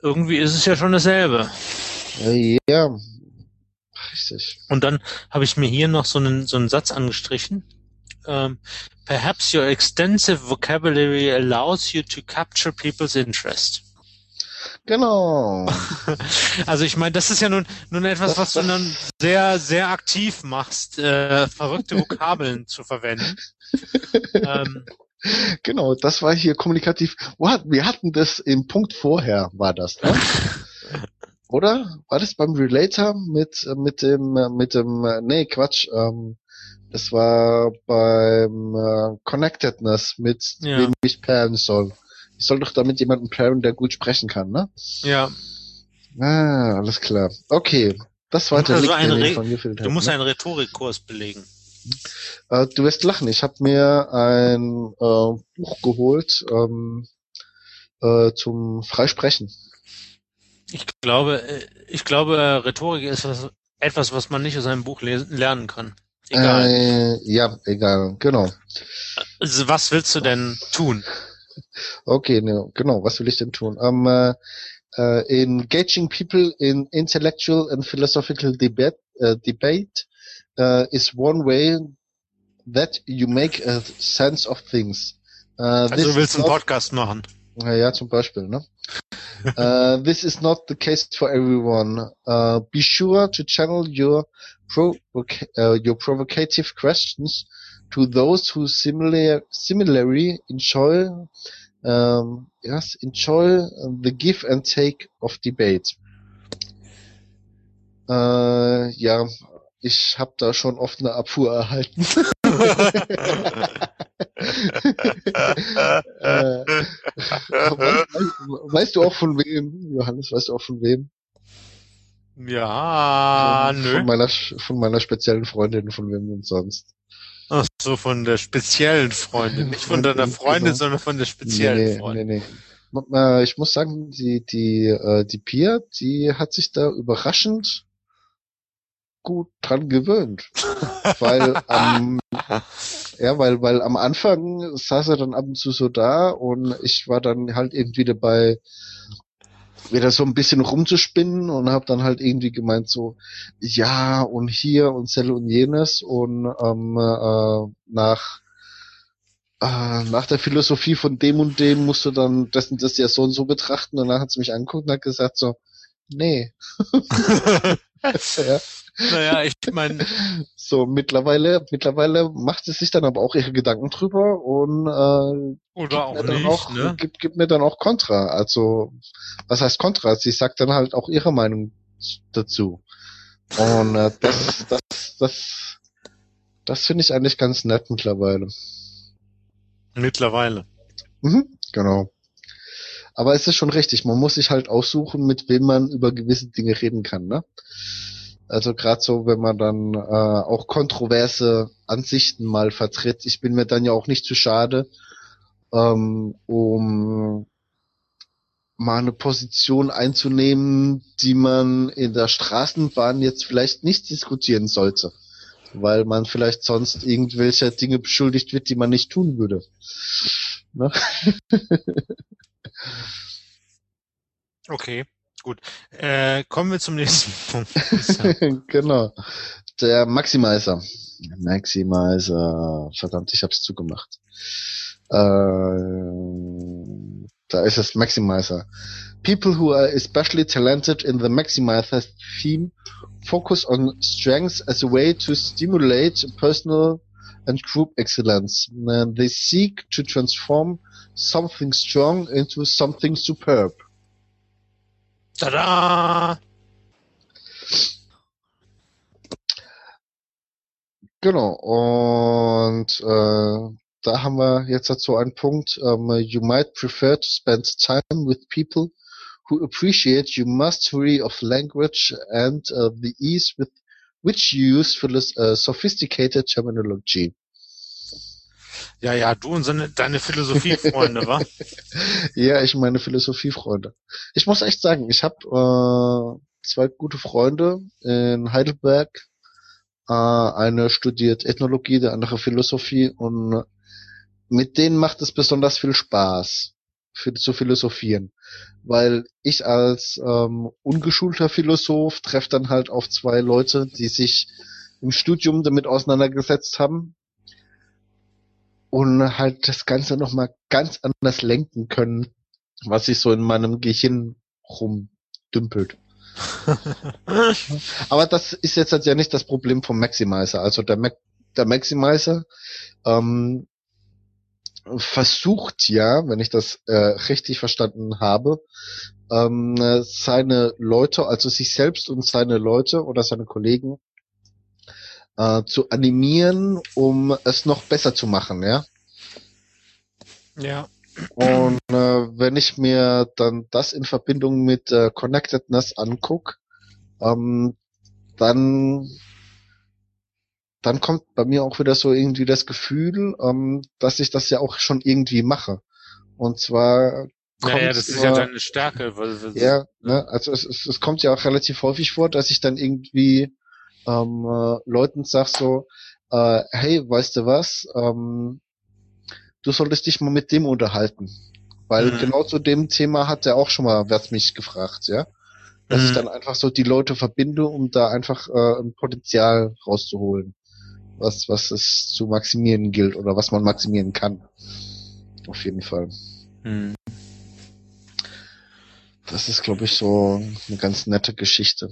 Irgendwie ist es ja schon dasselbe. Ja, richtig. Und dann habe ich mir hier noch so einen, so einen Satz angestrichen um, perhaps your extensive vocabulary allows you to capture people's interest. Genau. Also ich meine, das ist ja nun, nun etwas, was du dann sehr, sehr aktiv machst, äh, verrückte Vokabeln zu verwenden. ähm, genau, das war hier kommunikativ. Wir hatten das im Punkt vorher, war das, ne? Oder? War das beim Relator mit, mit dem, mit dem, nee, Quatsch, ähm, das war beim äh, Connectedness mit ja. wem ich pairen soll. Ich soll doch damit jemanden pairen, der gut sprechen kann, ne? Ja. Ah, alles klar. Okay. Das war der also Link, den von mir Du hat, musst ne? einen Rhetorikkurs belegen. Äh, du wirst lachen. Ich habe mir ein äh, Buch geholt, ähm, äh, zum Freisprechen. Ich glaube, äh, ich glaube, Rhetorik ist was, etwas, was man nicht aus einem Buch lesen, lernen kann. Egal. Äh, ja, egal, genau. Also was willst du denn tun? Okay, ne, genau, was will ich denn tun? Um, uh, uh, engaging people in intellectual and philosophical debate, uh, debate uh, is one way that you make a sense of things. Uh, also du willst einen Podcast machen? Ja, zum Beispiel, ne? uh, this is not the case for everyone. Uh, be sure to channel your provoc uh, your provocative questions to those who similar similarly enjoy um, yes enjoy the give and take of debate. Uh, ja, ich habe da schon oft eine Abfuhr erhalten. äh, weißt, du auch von wem, Johannes, weißt du auch von wem? Ja, von, nö. Von meiner, von meiner speziellen Freundin, von wem und sonst. Ach so, von der speziellen Freundin. Nicht von deiner Freundin, genau. sondern von der speziellen nee, Freundin. Nee, nee. Äh, ich muss sagen, die, die, äh, die Pia, die hat sich da überraschend gut dran gewöhnt. weil am, ja, weil, weil am Anfang saß er dann ab und zu so da und ich war dann halt irgendwie dabei, wieder so ein bisschen rumzuspinnen und habe dann halt irgendwie gemeint so, ja und hier und Zelle und jenes und ähm, äh, nach äh, nach der Philosophie von dem und dem musst du dann das und das ja so und so betrachten und dann hat sie mich angeguckt und hat gesagt so, nee. ja. Naja, ich meine. So, mittlerweile, mittlerweile macht sie sich dann aber auch ihre Gedanken drüber und äh, Oder auch nicht, auch, ne? gibt, gibt mir dann auch Kontra. Also, was heißt Kontra? Sie sagt dann halt auch ihre Meinung dazu. Und äh, das, das, das, das finde ich eigentlich ganz nett mittlerweile. Mittlerweile. Mhm, genau. Aber es ist schon richtig, man muss sich halt aussuchen, mit wem man über gewisse Dinge reden kann, ne? Also gerade so, wenn man dann äh, auch kontroverse Ansichten mal vertritt. Ich bin mir dann ja auch nicht zu schade, ähm, um mal eine Position einzunehmen, die man in der Straßenbahn jetzt vielleicht nicht diskutieren sollte, weil man vielleicht sonst irgendwelcher Dinge beschuldigt wird, die man nicht tun würde. Ne? okay. Gut. Äh, kommen wir zum nächsten Punkt. genau. Der Maximizer. Maximizer. Verdammt, ich hab's zugemacht. Äh, da ist es Maximizer. People who are especially talented in the Maximizer theme focus on strengths as a way to stimulate personal and group excellence. And they seek to transform something strong into something superb. Tada! Genau, und äh, da haben wir jetzt dazu einen Punkt. Um, you might prefer to spend time with people who appreciate your mastery of language and uh, the ease with which you use for uh, sophisticated terminology. Ja, ja, du und seine, deine Philosophiefreunde, wa? ja, ich meine Philosophiefreunde. Ich muss echt sagen, ich habe äh, zwei gute Freunde in Heidelberg. Äh, eine studiert Ethnologie, der andere Philosophie und mit denen macht es besonders viel Spaß, zu philosophieren. Weil ich als ähm, ungeschulter Philosoph treffe dann halt auf zwei Leute, die sich im Studium damit auseinandergesetzt haben und halt das Ganze nochmal ganz anders lenken können, was sich so in meinem Gehirn rumdümpelt. Aber das ist jetzt halt ja nicht das Problem vom Maximizer. Also der, Mac der Maximizer ähm, versucht ja, wenn ich das äh, richtig verstanden habe, ähm, seine Leute, also sich selbst und seine Leute oder seine Kollegen äh, zu animieren, um es noch besser zu machen, ja. Ja. Und äh, wenn ich mir dann das in Verbindung mit äh, Connectedness anguck, ähm, dann dann kommt bei mir auch wieder so irgendwie das Gefühl, ähm, dass ich das ja auch schon irgendwie mache. Und zwar naja, das ist ja deine Stärke. Weil, weil, ja, ne, also es, es, es kommt ja auch relativ häufig vor, dass ich dann irgendwie ähm, äh, Leuten sag so, äh, hey, weißt du was, ähm, du solltest dich mal mit dem unterhalten. Weil mhm. genau zu dem Thema hat er auch schon mal was mich gefragt, ja. Dass mhm. ich dann einfach so die Leute verbinde, um da einfach äh, ein Potenzial rauszuholen. Was, was es zu maximieren gilt oder was man maximieren kann. Auf jeden Fall. Mhm. Das ist, glaube ich, so eine ganz nette Geschichte.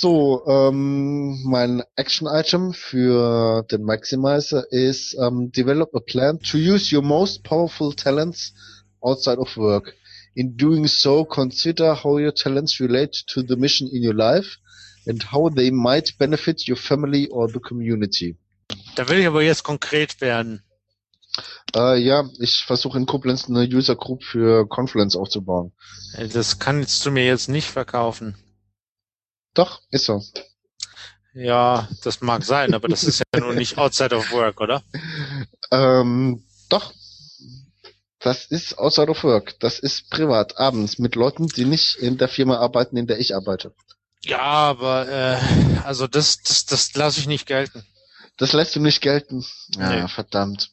So, ähm, mein Action-Item für den Maximizer ist ähm, Develop a plan to use your most powerful talents outside of work. In doing so, consider how your talents relate to the mission in your life and how they might benefit your family or the community. Da will ich aber jetzt konkret werden. Äh, ja, ich versuche in Koblenz eine User Group für Confluence aufzubauen. Das kannst du mir jetzt nicht verkaufen. Doch, ist so. Ja, das mag sein, aber das ist ja nur nicht outside of work, oder? Ähm, doch. Das ist outside of work. Das ist privat, abends, mit Leuten, die nicht in der Firma arbeiten, in der ich arbeite. Ja, aber äh, also das, das, das lasse ich nicht gelten. Das lässt du nicht gelten. Ja, nee. verdammt.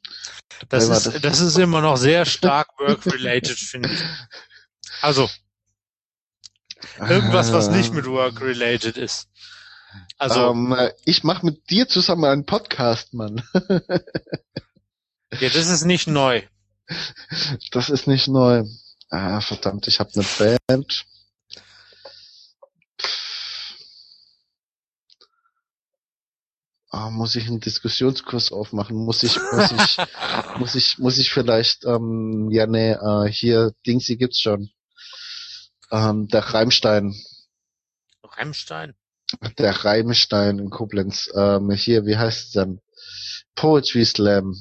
Das ist, das ist immer noch sehr stark work-related, finde ich. Also, Irgendwas, was nicht mit Work related ist. Also um, ähm, ich mache mit dir zusammen einen Podcast, Mann. ja, das ist nicht neu. Das ist nicht neu. Ah, verdammt, ich habe eine Band. Oh, muss ich einen Diskussionskurs aufmachen? Muss ich, muss ich, muss ich, muss ich vielleicht, ähm, ja nee, äh, hier Dingsy gibt's schon. Ähm, der Reimstein. Reimstein? Der Reimstein in Koblenz. Ähm, hier, wie heißt es denn? Poetry Slam.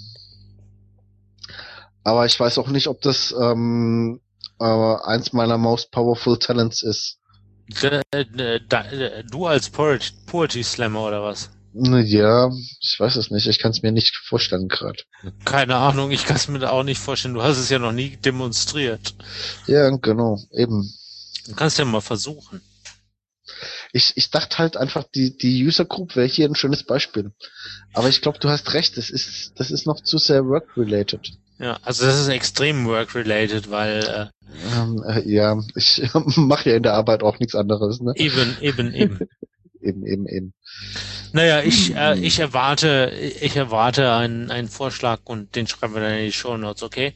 Aber ich weiß auch nicht, ob das ähm, äh, eins meiner most powerful talents ist. Du als Poet Poetry Slammer oder was? Ja, ich weiß es nicht. Ich kann es mir nicht vorstellen gerade. Keine Ahnung, ich kann es mir auch nicht vorstellen. Du hast es ja noch nie demonstriert. Ja, genau, eben. Du kannst ja mal versuchen. Ich, ich dachte halt einfach, die, die User Group wäre hier ein schönes Beispiel. Aber ich glaube, du hast recht, das ist, das ist noch zu sehr work-related. Ja, also das ist extrem work-related, weil äh, ähm, äh, ja, ich mache ja in der Arbeit auch nichts anderes. Ne? Eben, eben, eben. eben, eben, eben. Naja, ich, äh, ich erwarte, ich erwarte einen, einen Vorschlag und den schreiben wir dann in die Show Notes, okay?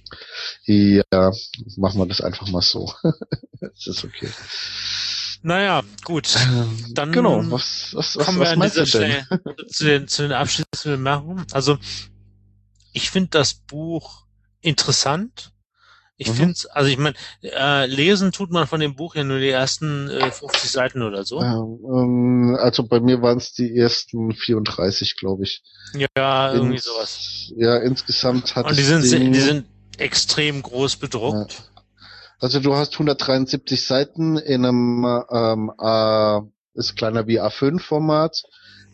Ja, machen wir das einfach mal so. das ist okay. Naja, gut. Ähm, dann genau, was, was, was, kommen was wir an dieser Stelle zu den, zu den abschließenden Bemerkungen. Also, ich finde das Buch interessant. Ich mhm. finde also ich meine, äh, lesen tut man von dem Buch ja nur die ersten äh, 50 Seiten oder so. Ähm, also bei mir waren es die ersten 34, glaube ich. Ja, irgendwie Ins, sowas. Ja, insgesamt hat Und die sind, Ding, die sind extrem groß bedruckt. Ja. Also du hast 173 Seiten in einem ähm, A, ist kleiner wie A5-Format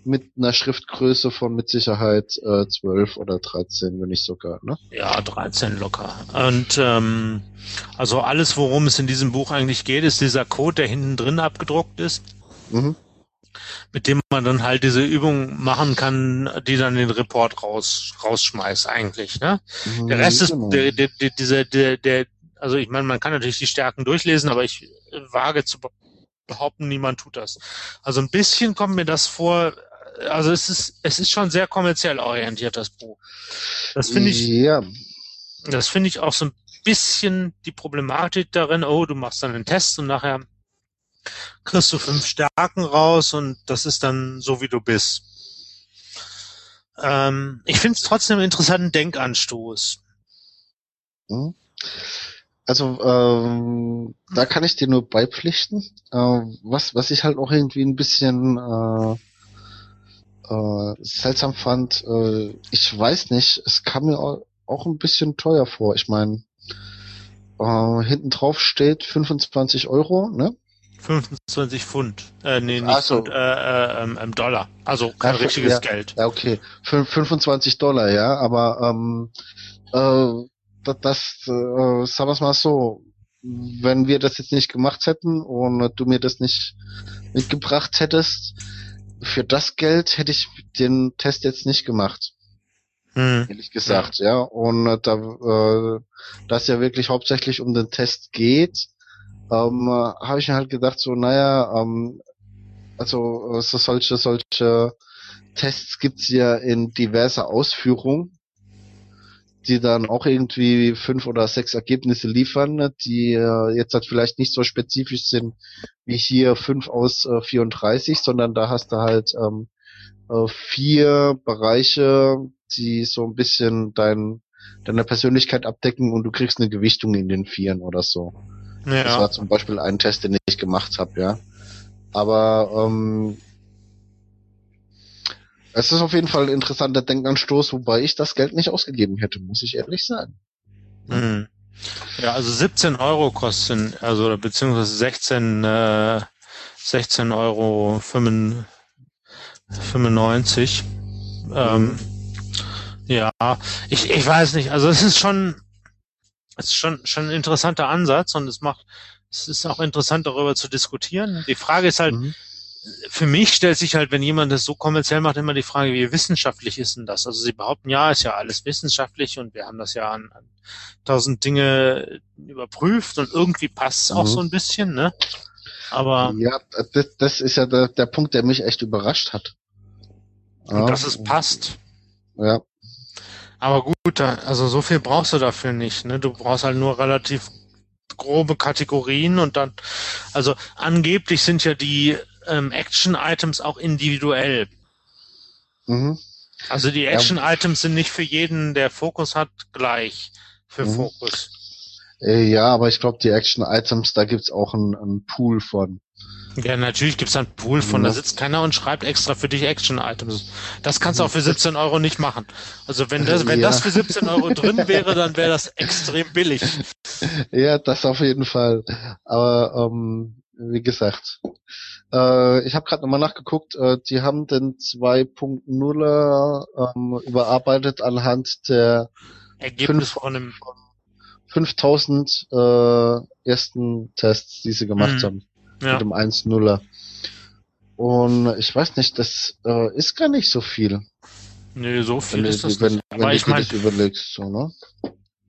mit einer Schriftgröße von mit Sicherheit äh, 12 oder 13, wenn nicht sogar, ne? Ja, 13 locker. Und ähm, also alles, worum es in diesem Buch eigentlich geht, ist dieser Code, der hinten drin abgedruckt ist. Mhm. Mit dem man dann halt diese Übung machen kann, die dann den Report raus, rausschmeißt eigentlich. Ne? Mhm, der Rest genau. ist der, der, der, dieser, der, der, also ich meine, man kann natürlich die Stärken durchlesen, aber ich wage zu behaupten, niemand tut das. Also ein bisschen kommt mir das vor, also es ist, es ist schon sehr kommerziell orientiert, das Buch. Das finde ich, ja. das finde ich auch so ein bisschen die Problematik darin, oh, du machst dann einen Test und nachher kriegst du fünf Stärken raus und das ist dann so, wie du bist. Ähm, ich finde es trotzdem einen interessanten Denkanstoß. Hm. Also ähm, da kann ich dir nur beipflichten. Äh, was was ich halt auch irgendwie ein bisschen äh, äh, seltsam fand, äh, ich weiß nicht, es kam mir auch ein bisschen teuer vor. Ich meine, äh, hinten drauf steht 25 Euro, ne? 25 Pfund. Äh, nee, nicht so. Pfund, äh, äh, ähm, Dollar. Also kein ja, richtiges ja, Geld. Ja, okay. 25 Dollar, ja, aber ähm, äh, das, das äh, sagen wir es mal so, wenn wir das jetzt nicht gemacht hätten und du mir das nicht mitgebracht hättest, für das Geld hätte ich den Test jetzt nicht gemacht. Hm. Ehrlich gesagt, ja. ja. Und äh, da, äh, da es ja wirklich hauptsächlich um den Test geht, ähm, habe ich mir halt gedacht, so, naja, ähm, also so solche, solche Tests gibt's ja in diverser Ausführung die dann auch irgendwie fünf oder sechs Ergebnisse liefern, ne, die äh, jetzt halt vielleicht nicht so spezifisch sind wie hier fünf aus äh, 34, sondern da hast du halt ähm, äh, vier Bereiche, die so ein bisschen dein, deine Persönlichkeit abdecken und du kriegst eine Gewichtung in den Vieren oder so. Ja. Das war zum Beispiel ein Test, den ich gemacht habe, ja. Aber ähm, es ist auf jeden Fall ein interessanter Denkanstoß, wobei ich das Geld nicht ausgegeben hätte, muss ich ehrlich sagen. Mhm. Ja, also 17 Euro kosten, also beziehungsweise 16, äh, 16 Euro 95. Ähm, ja, ich, ich weiß nicht, also es ist schon, es ist schon, schon ein interessanter Ansatz und es macht, es ist auch interessant darüber zu diskutieren. Die Frage ist halt, mhm für mich stellt sich halt, wenn jemand das so kommerziell macht, immer die Frage, wie wissenschaftlich ist denn das? Also sie behaupten, ja, ist ja alles wissenschaftlich und wir haben das ja an, an tausend Dinge überprüft und irgendwie passt es auch mhm. so ein bisschen, ne? Aber. Ja, das, das ist ja der, der Punkt, der mich echt überrascht hat. Ja. Dass es passt. Ja. Aber gut, also so viel brauchst du dafür nicht, ne? Du brauchst halt nur relativ grobe Kategorien und dann, also angeblich sind ja die ähm, Action-Items auch individuell. Mhm. Also die Action-Items sind nicht für jeden, der Fokus hat, gleich für mhm. Fokus. Äh, ja, aber ich glaube, die Action-Items, da gibt's auch einen Pool von. Ja, natürlich gibt's einen Pool von. Ja. Da sitzt keiner und schreibt extra für dich Action-Items. Das kannst du auch für 17 Euro nicht machen. Also wenn das, wenn ja. das für 17 Euro drin wäre, dann wäre das extrem billig. Ja, das auf jeden Fall. Aber ähm, wie gesagt, äh, ich habe gerade nochmal nachgeguckt, äh, die haben den 2.0 ähm, überarbeitet anhand der Ergebnis von einem 5000 äh, ersten Tests, die sie gemacht mhm. haben. Ja. Mit dem 1.0er. Und ich weiß nicht, das äh, ist gar nicht so viel. Nee, so viel wenn ist du, das wenn, nicht. Wenn Aber ich meine, überlegst, so, ne?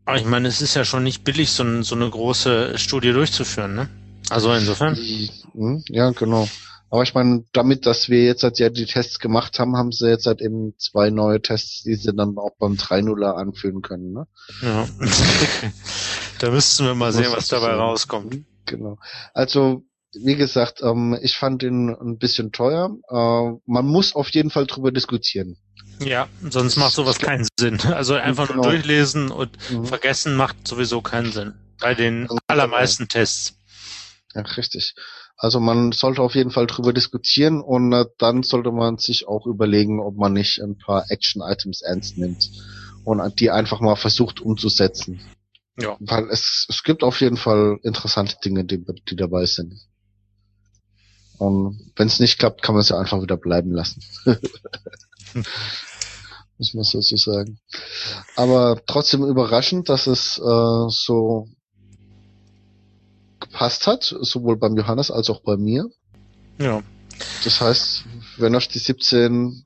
Aber ich meine, es ist ja schon nicht billig, so, so eine große Studie durchzuführen, ne? Also insofern. Hm, ja, genau. Aber ich meine, damit, dass wir jetzt halt ja die Tests gemacht haben, haben sie jetzt halt eben zwei neue Tests, die sie dann auch beim 3-0er anführen können, ne? Ja. da müssten wir mal sehen, was dabei rauskommt. Hm, genau. Also, wie gesagt, ähm, ich fand ihn ein bisschen teuer. Äh, man muss auf jeden Fall drüber diskutieren. Ja, sonst macht sowas keinen Sinn. Also einfach genau. nur durchlesen und mhm. vergessen macht sowieso keinen Sinn. Bei den allermeisten Tests. Ja, richtig. Also man sollte auf jeden Fall drüber diskutieren und äh, dann sollte man sich auch überlegen, ob man nicht ein paar Action-Items ernst nimmt und die einfach mal versucht umzusetzen. Ja. Weil es, es gibt auf jeden Fall interessante Dinge, die, die dabei sind. Und wenn es nicht klappt, kann man es ja einfach wieder bleiben lassen. Muss man so sagen. Aber trotzdem überraschend, dass es äh, so gepasst hat, sowohl beim Johannes als auch bei mir. Ja. Das heißt, wenn euch die 17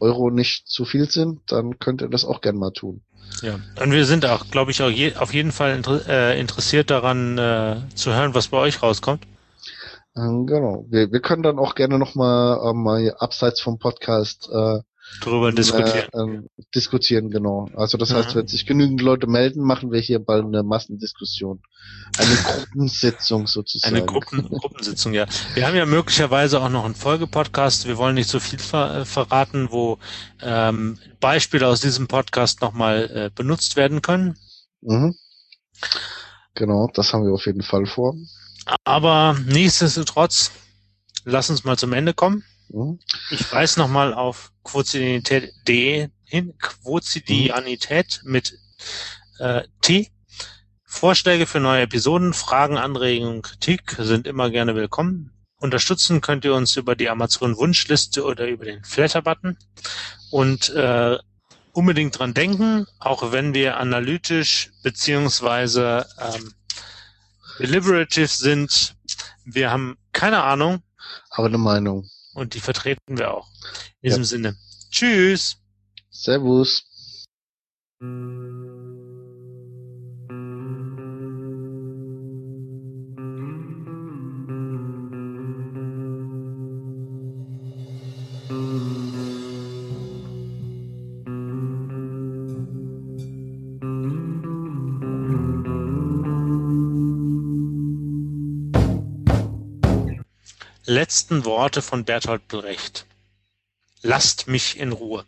Euro nicht zu viel sind, dann könnt ihr das auch gern mal tun. Ja, und wir sind auch, glaube ich, auch je, auf jeden Fall inter, äh, interessiert daran äh, zu hören, was bei euch rauskommt. Ähm, genau. Wir, wir können dann auch gerne nochmal äh, mal abseits vom Podcast äh, Darüber diskutieren. Äh, äh, diskutieren, genau. Also das heißt, wenn sich genügend Leute melden, machen wir hier bald eine Massendiskussion. Eine Gruppensitzung sozusagen. Eine Gruppen, Gruppensitzung, ja. Wir haben ja möglicherweise auch noch einen Folgepodcast. Wir wollen nicht so viel ver äh, verraten, wo ähm, Beispiele aus diesem Podcast nochmal äh, benutzt werden können. Mhm. Genau, das haben wir auf jeden Fall vor. Aber nichtsdestotrotz, lass uns mal zum Ende kommen. Mhm. Ich weise nochmal auf quotidianität.de hin, Quotidianität mit äh, T. Vorschläge für neue Episoden, Fragen, Anregungen, Kritik sind immer gerne willkommen. Unterstützen könnt ihr uns über die Amazon Wunschliste oder über den Flatter-Button. Und äh, unbedingt dran denken, auch wenn wir analytisch beziehungsweise ähm, deliberative sind. Wir haben keine Ahnung. Aber eine Meinung. Und die vertreten wir auch. In diesem ja. Sinne. Tschüss. Servus. Letzten Worte von Bertolt Brecht. Lasst mich in Ruhe.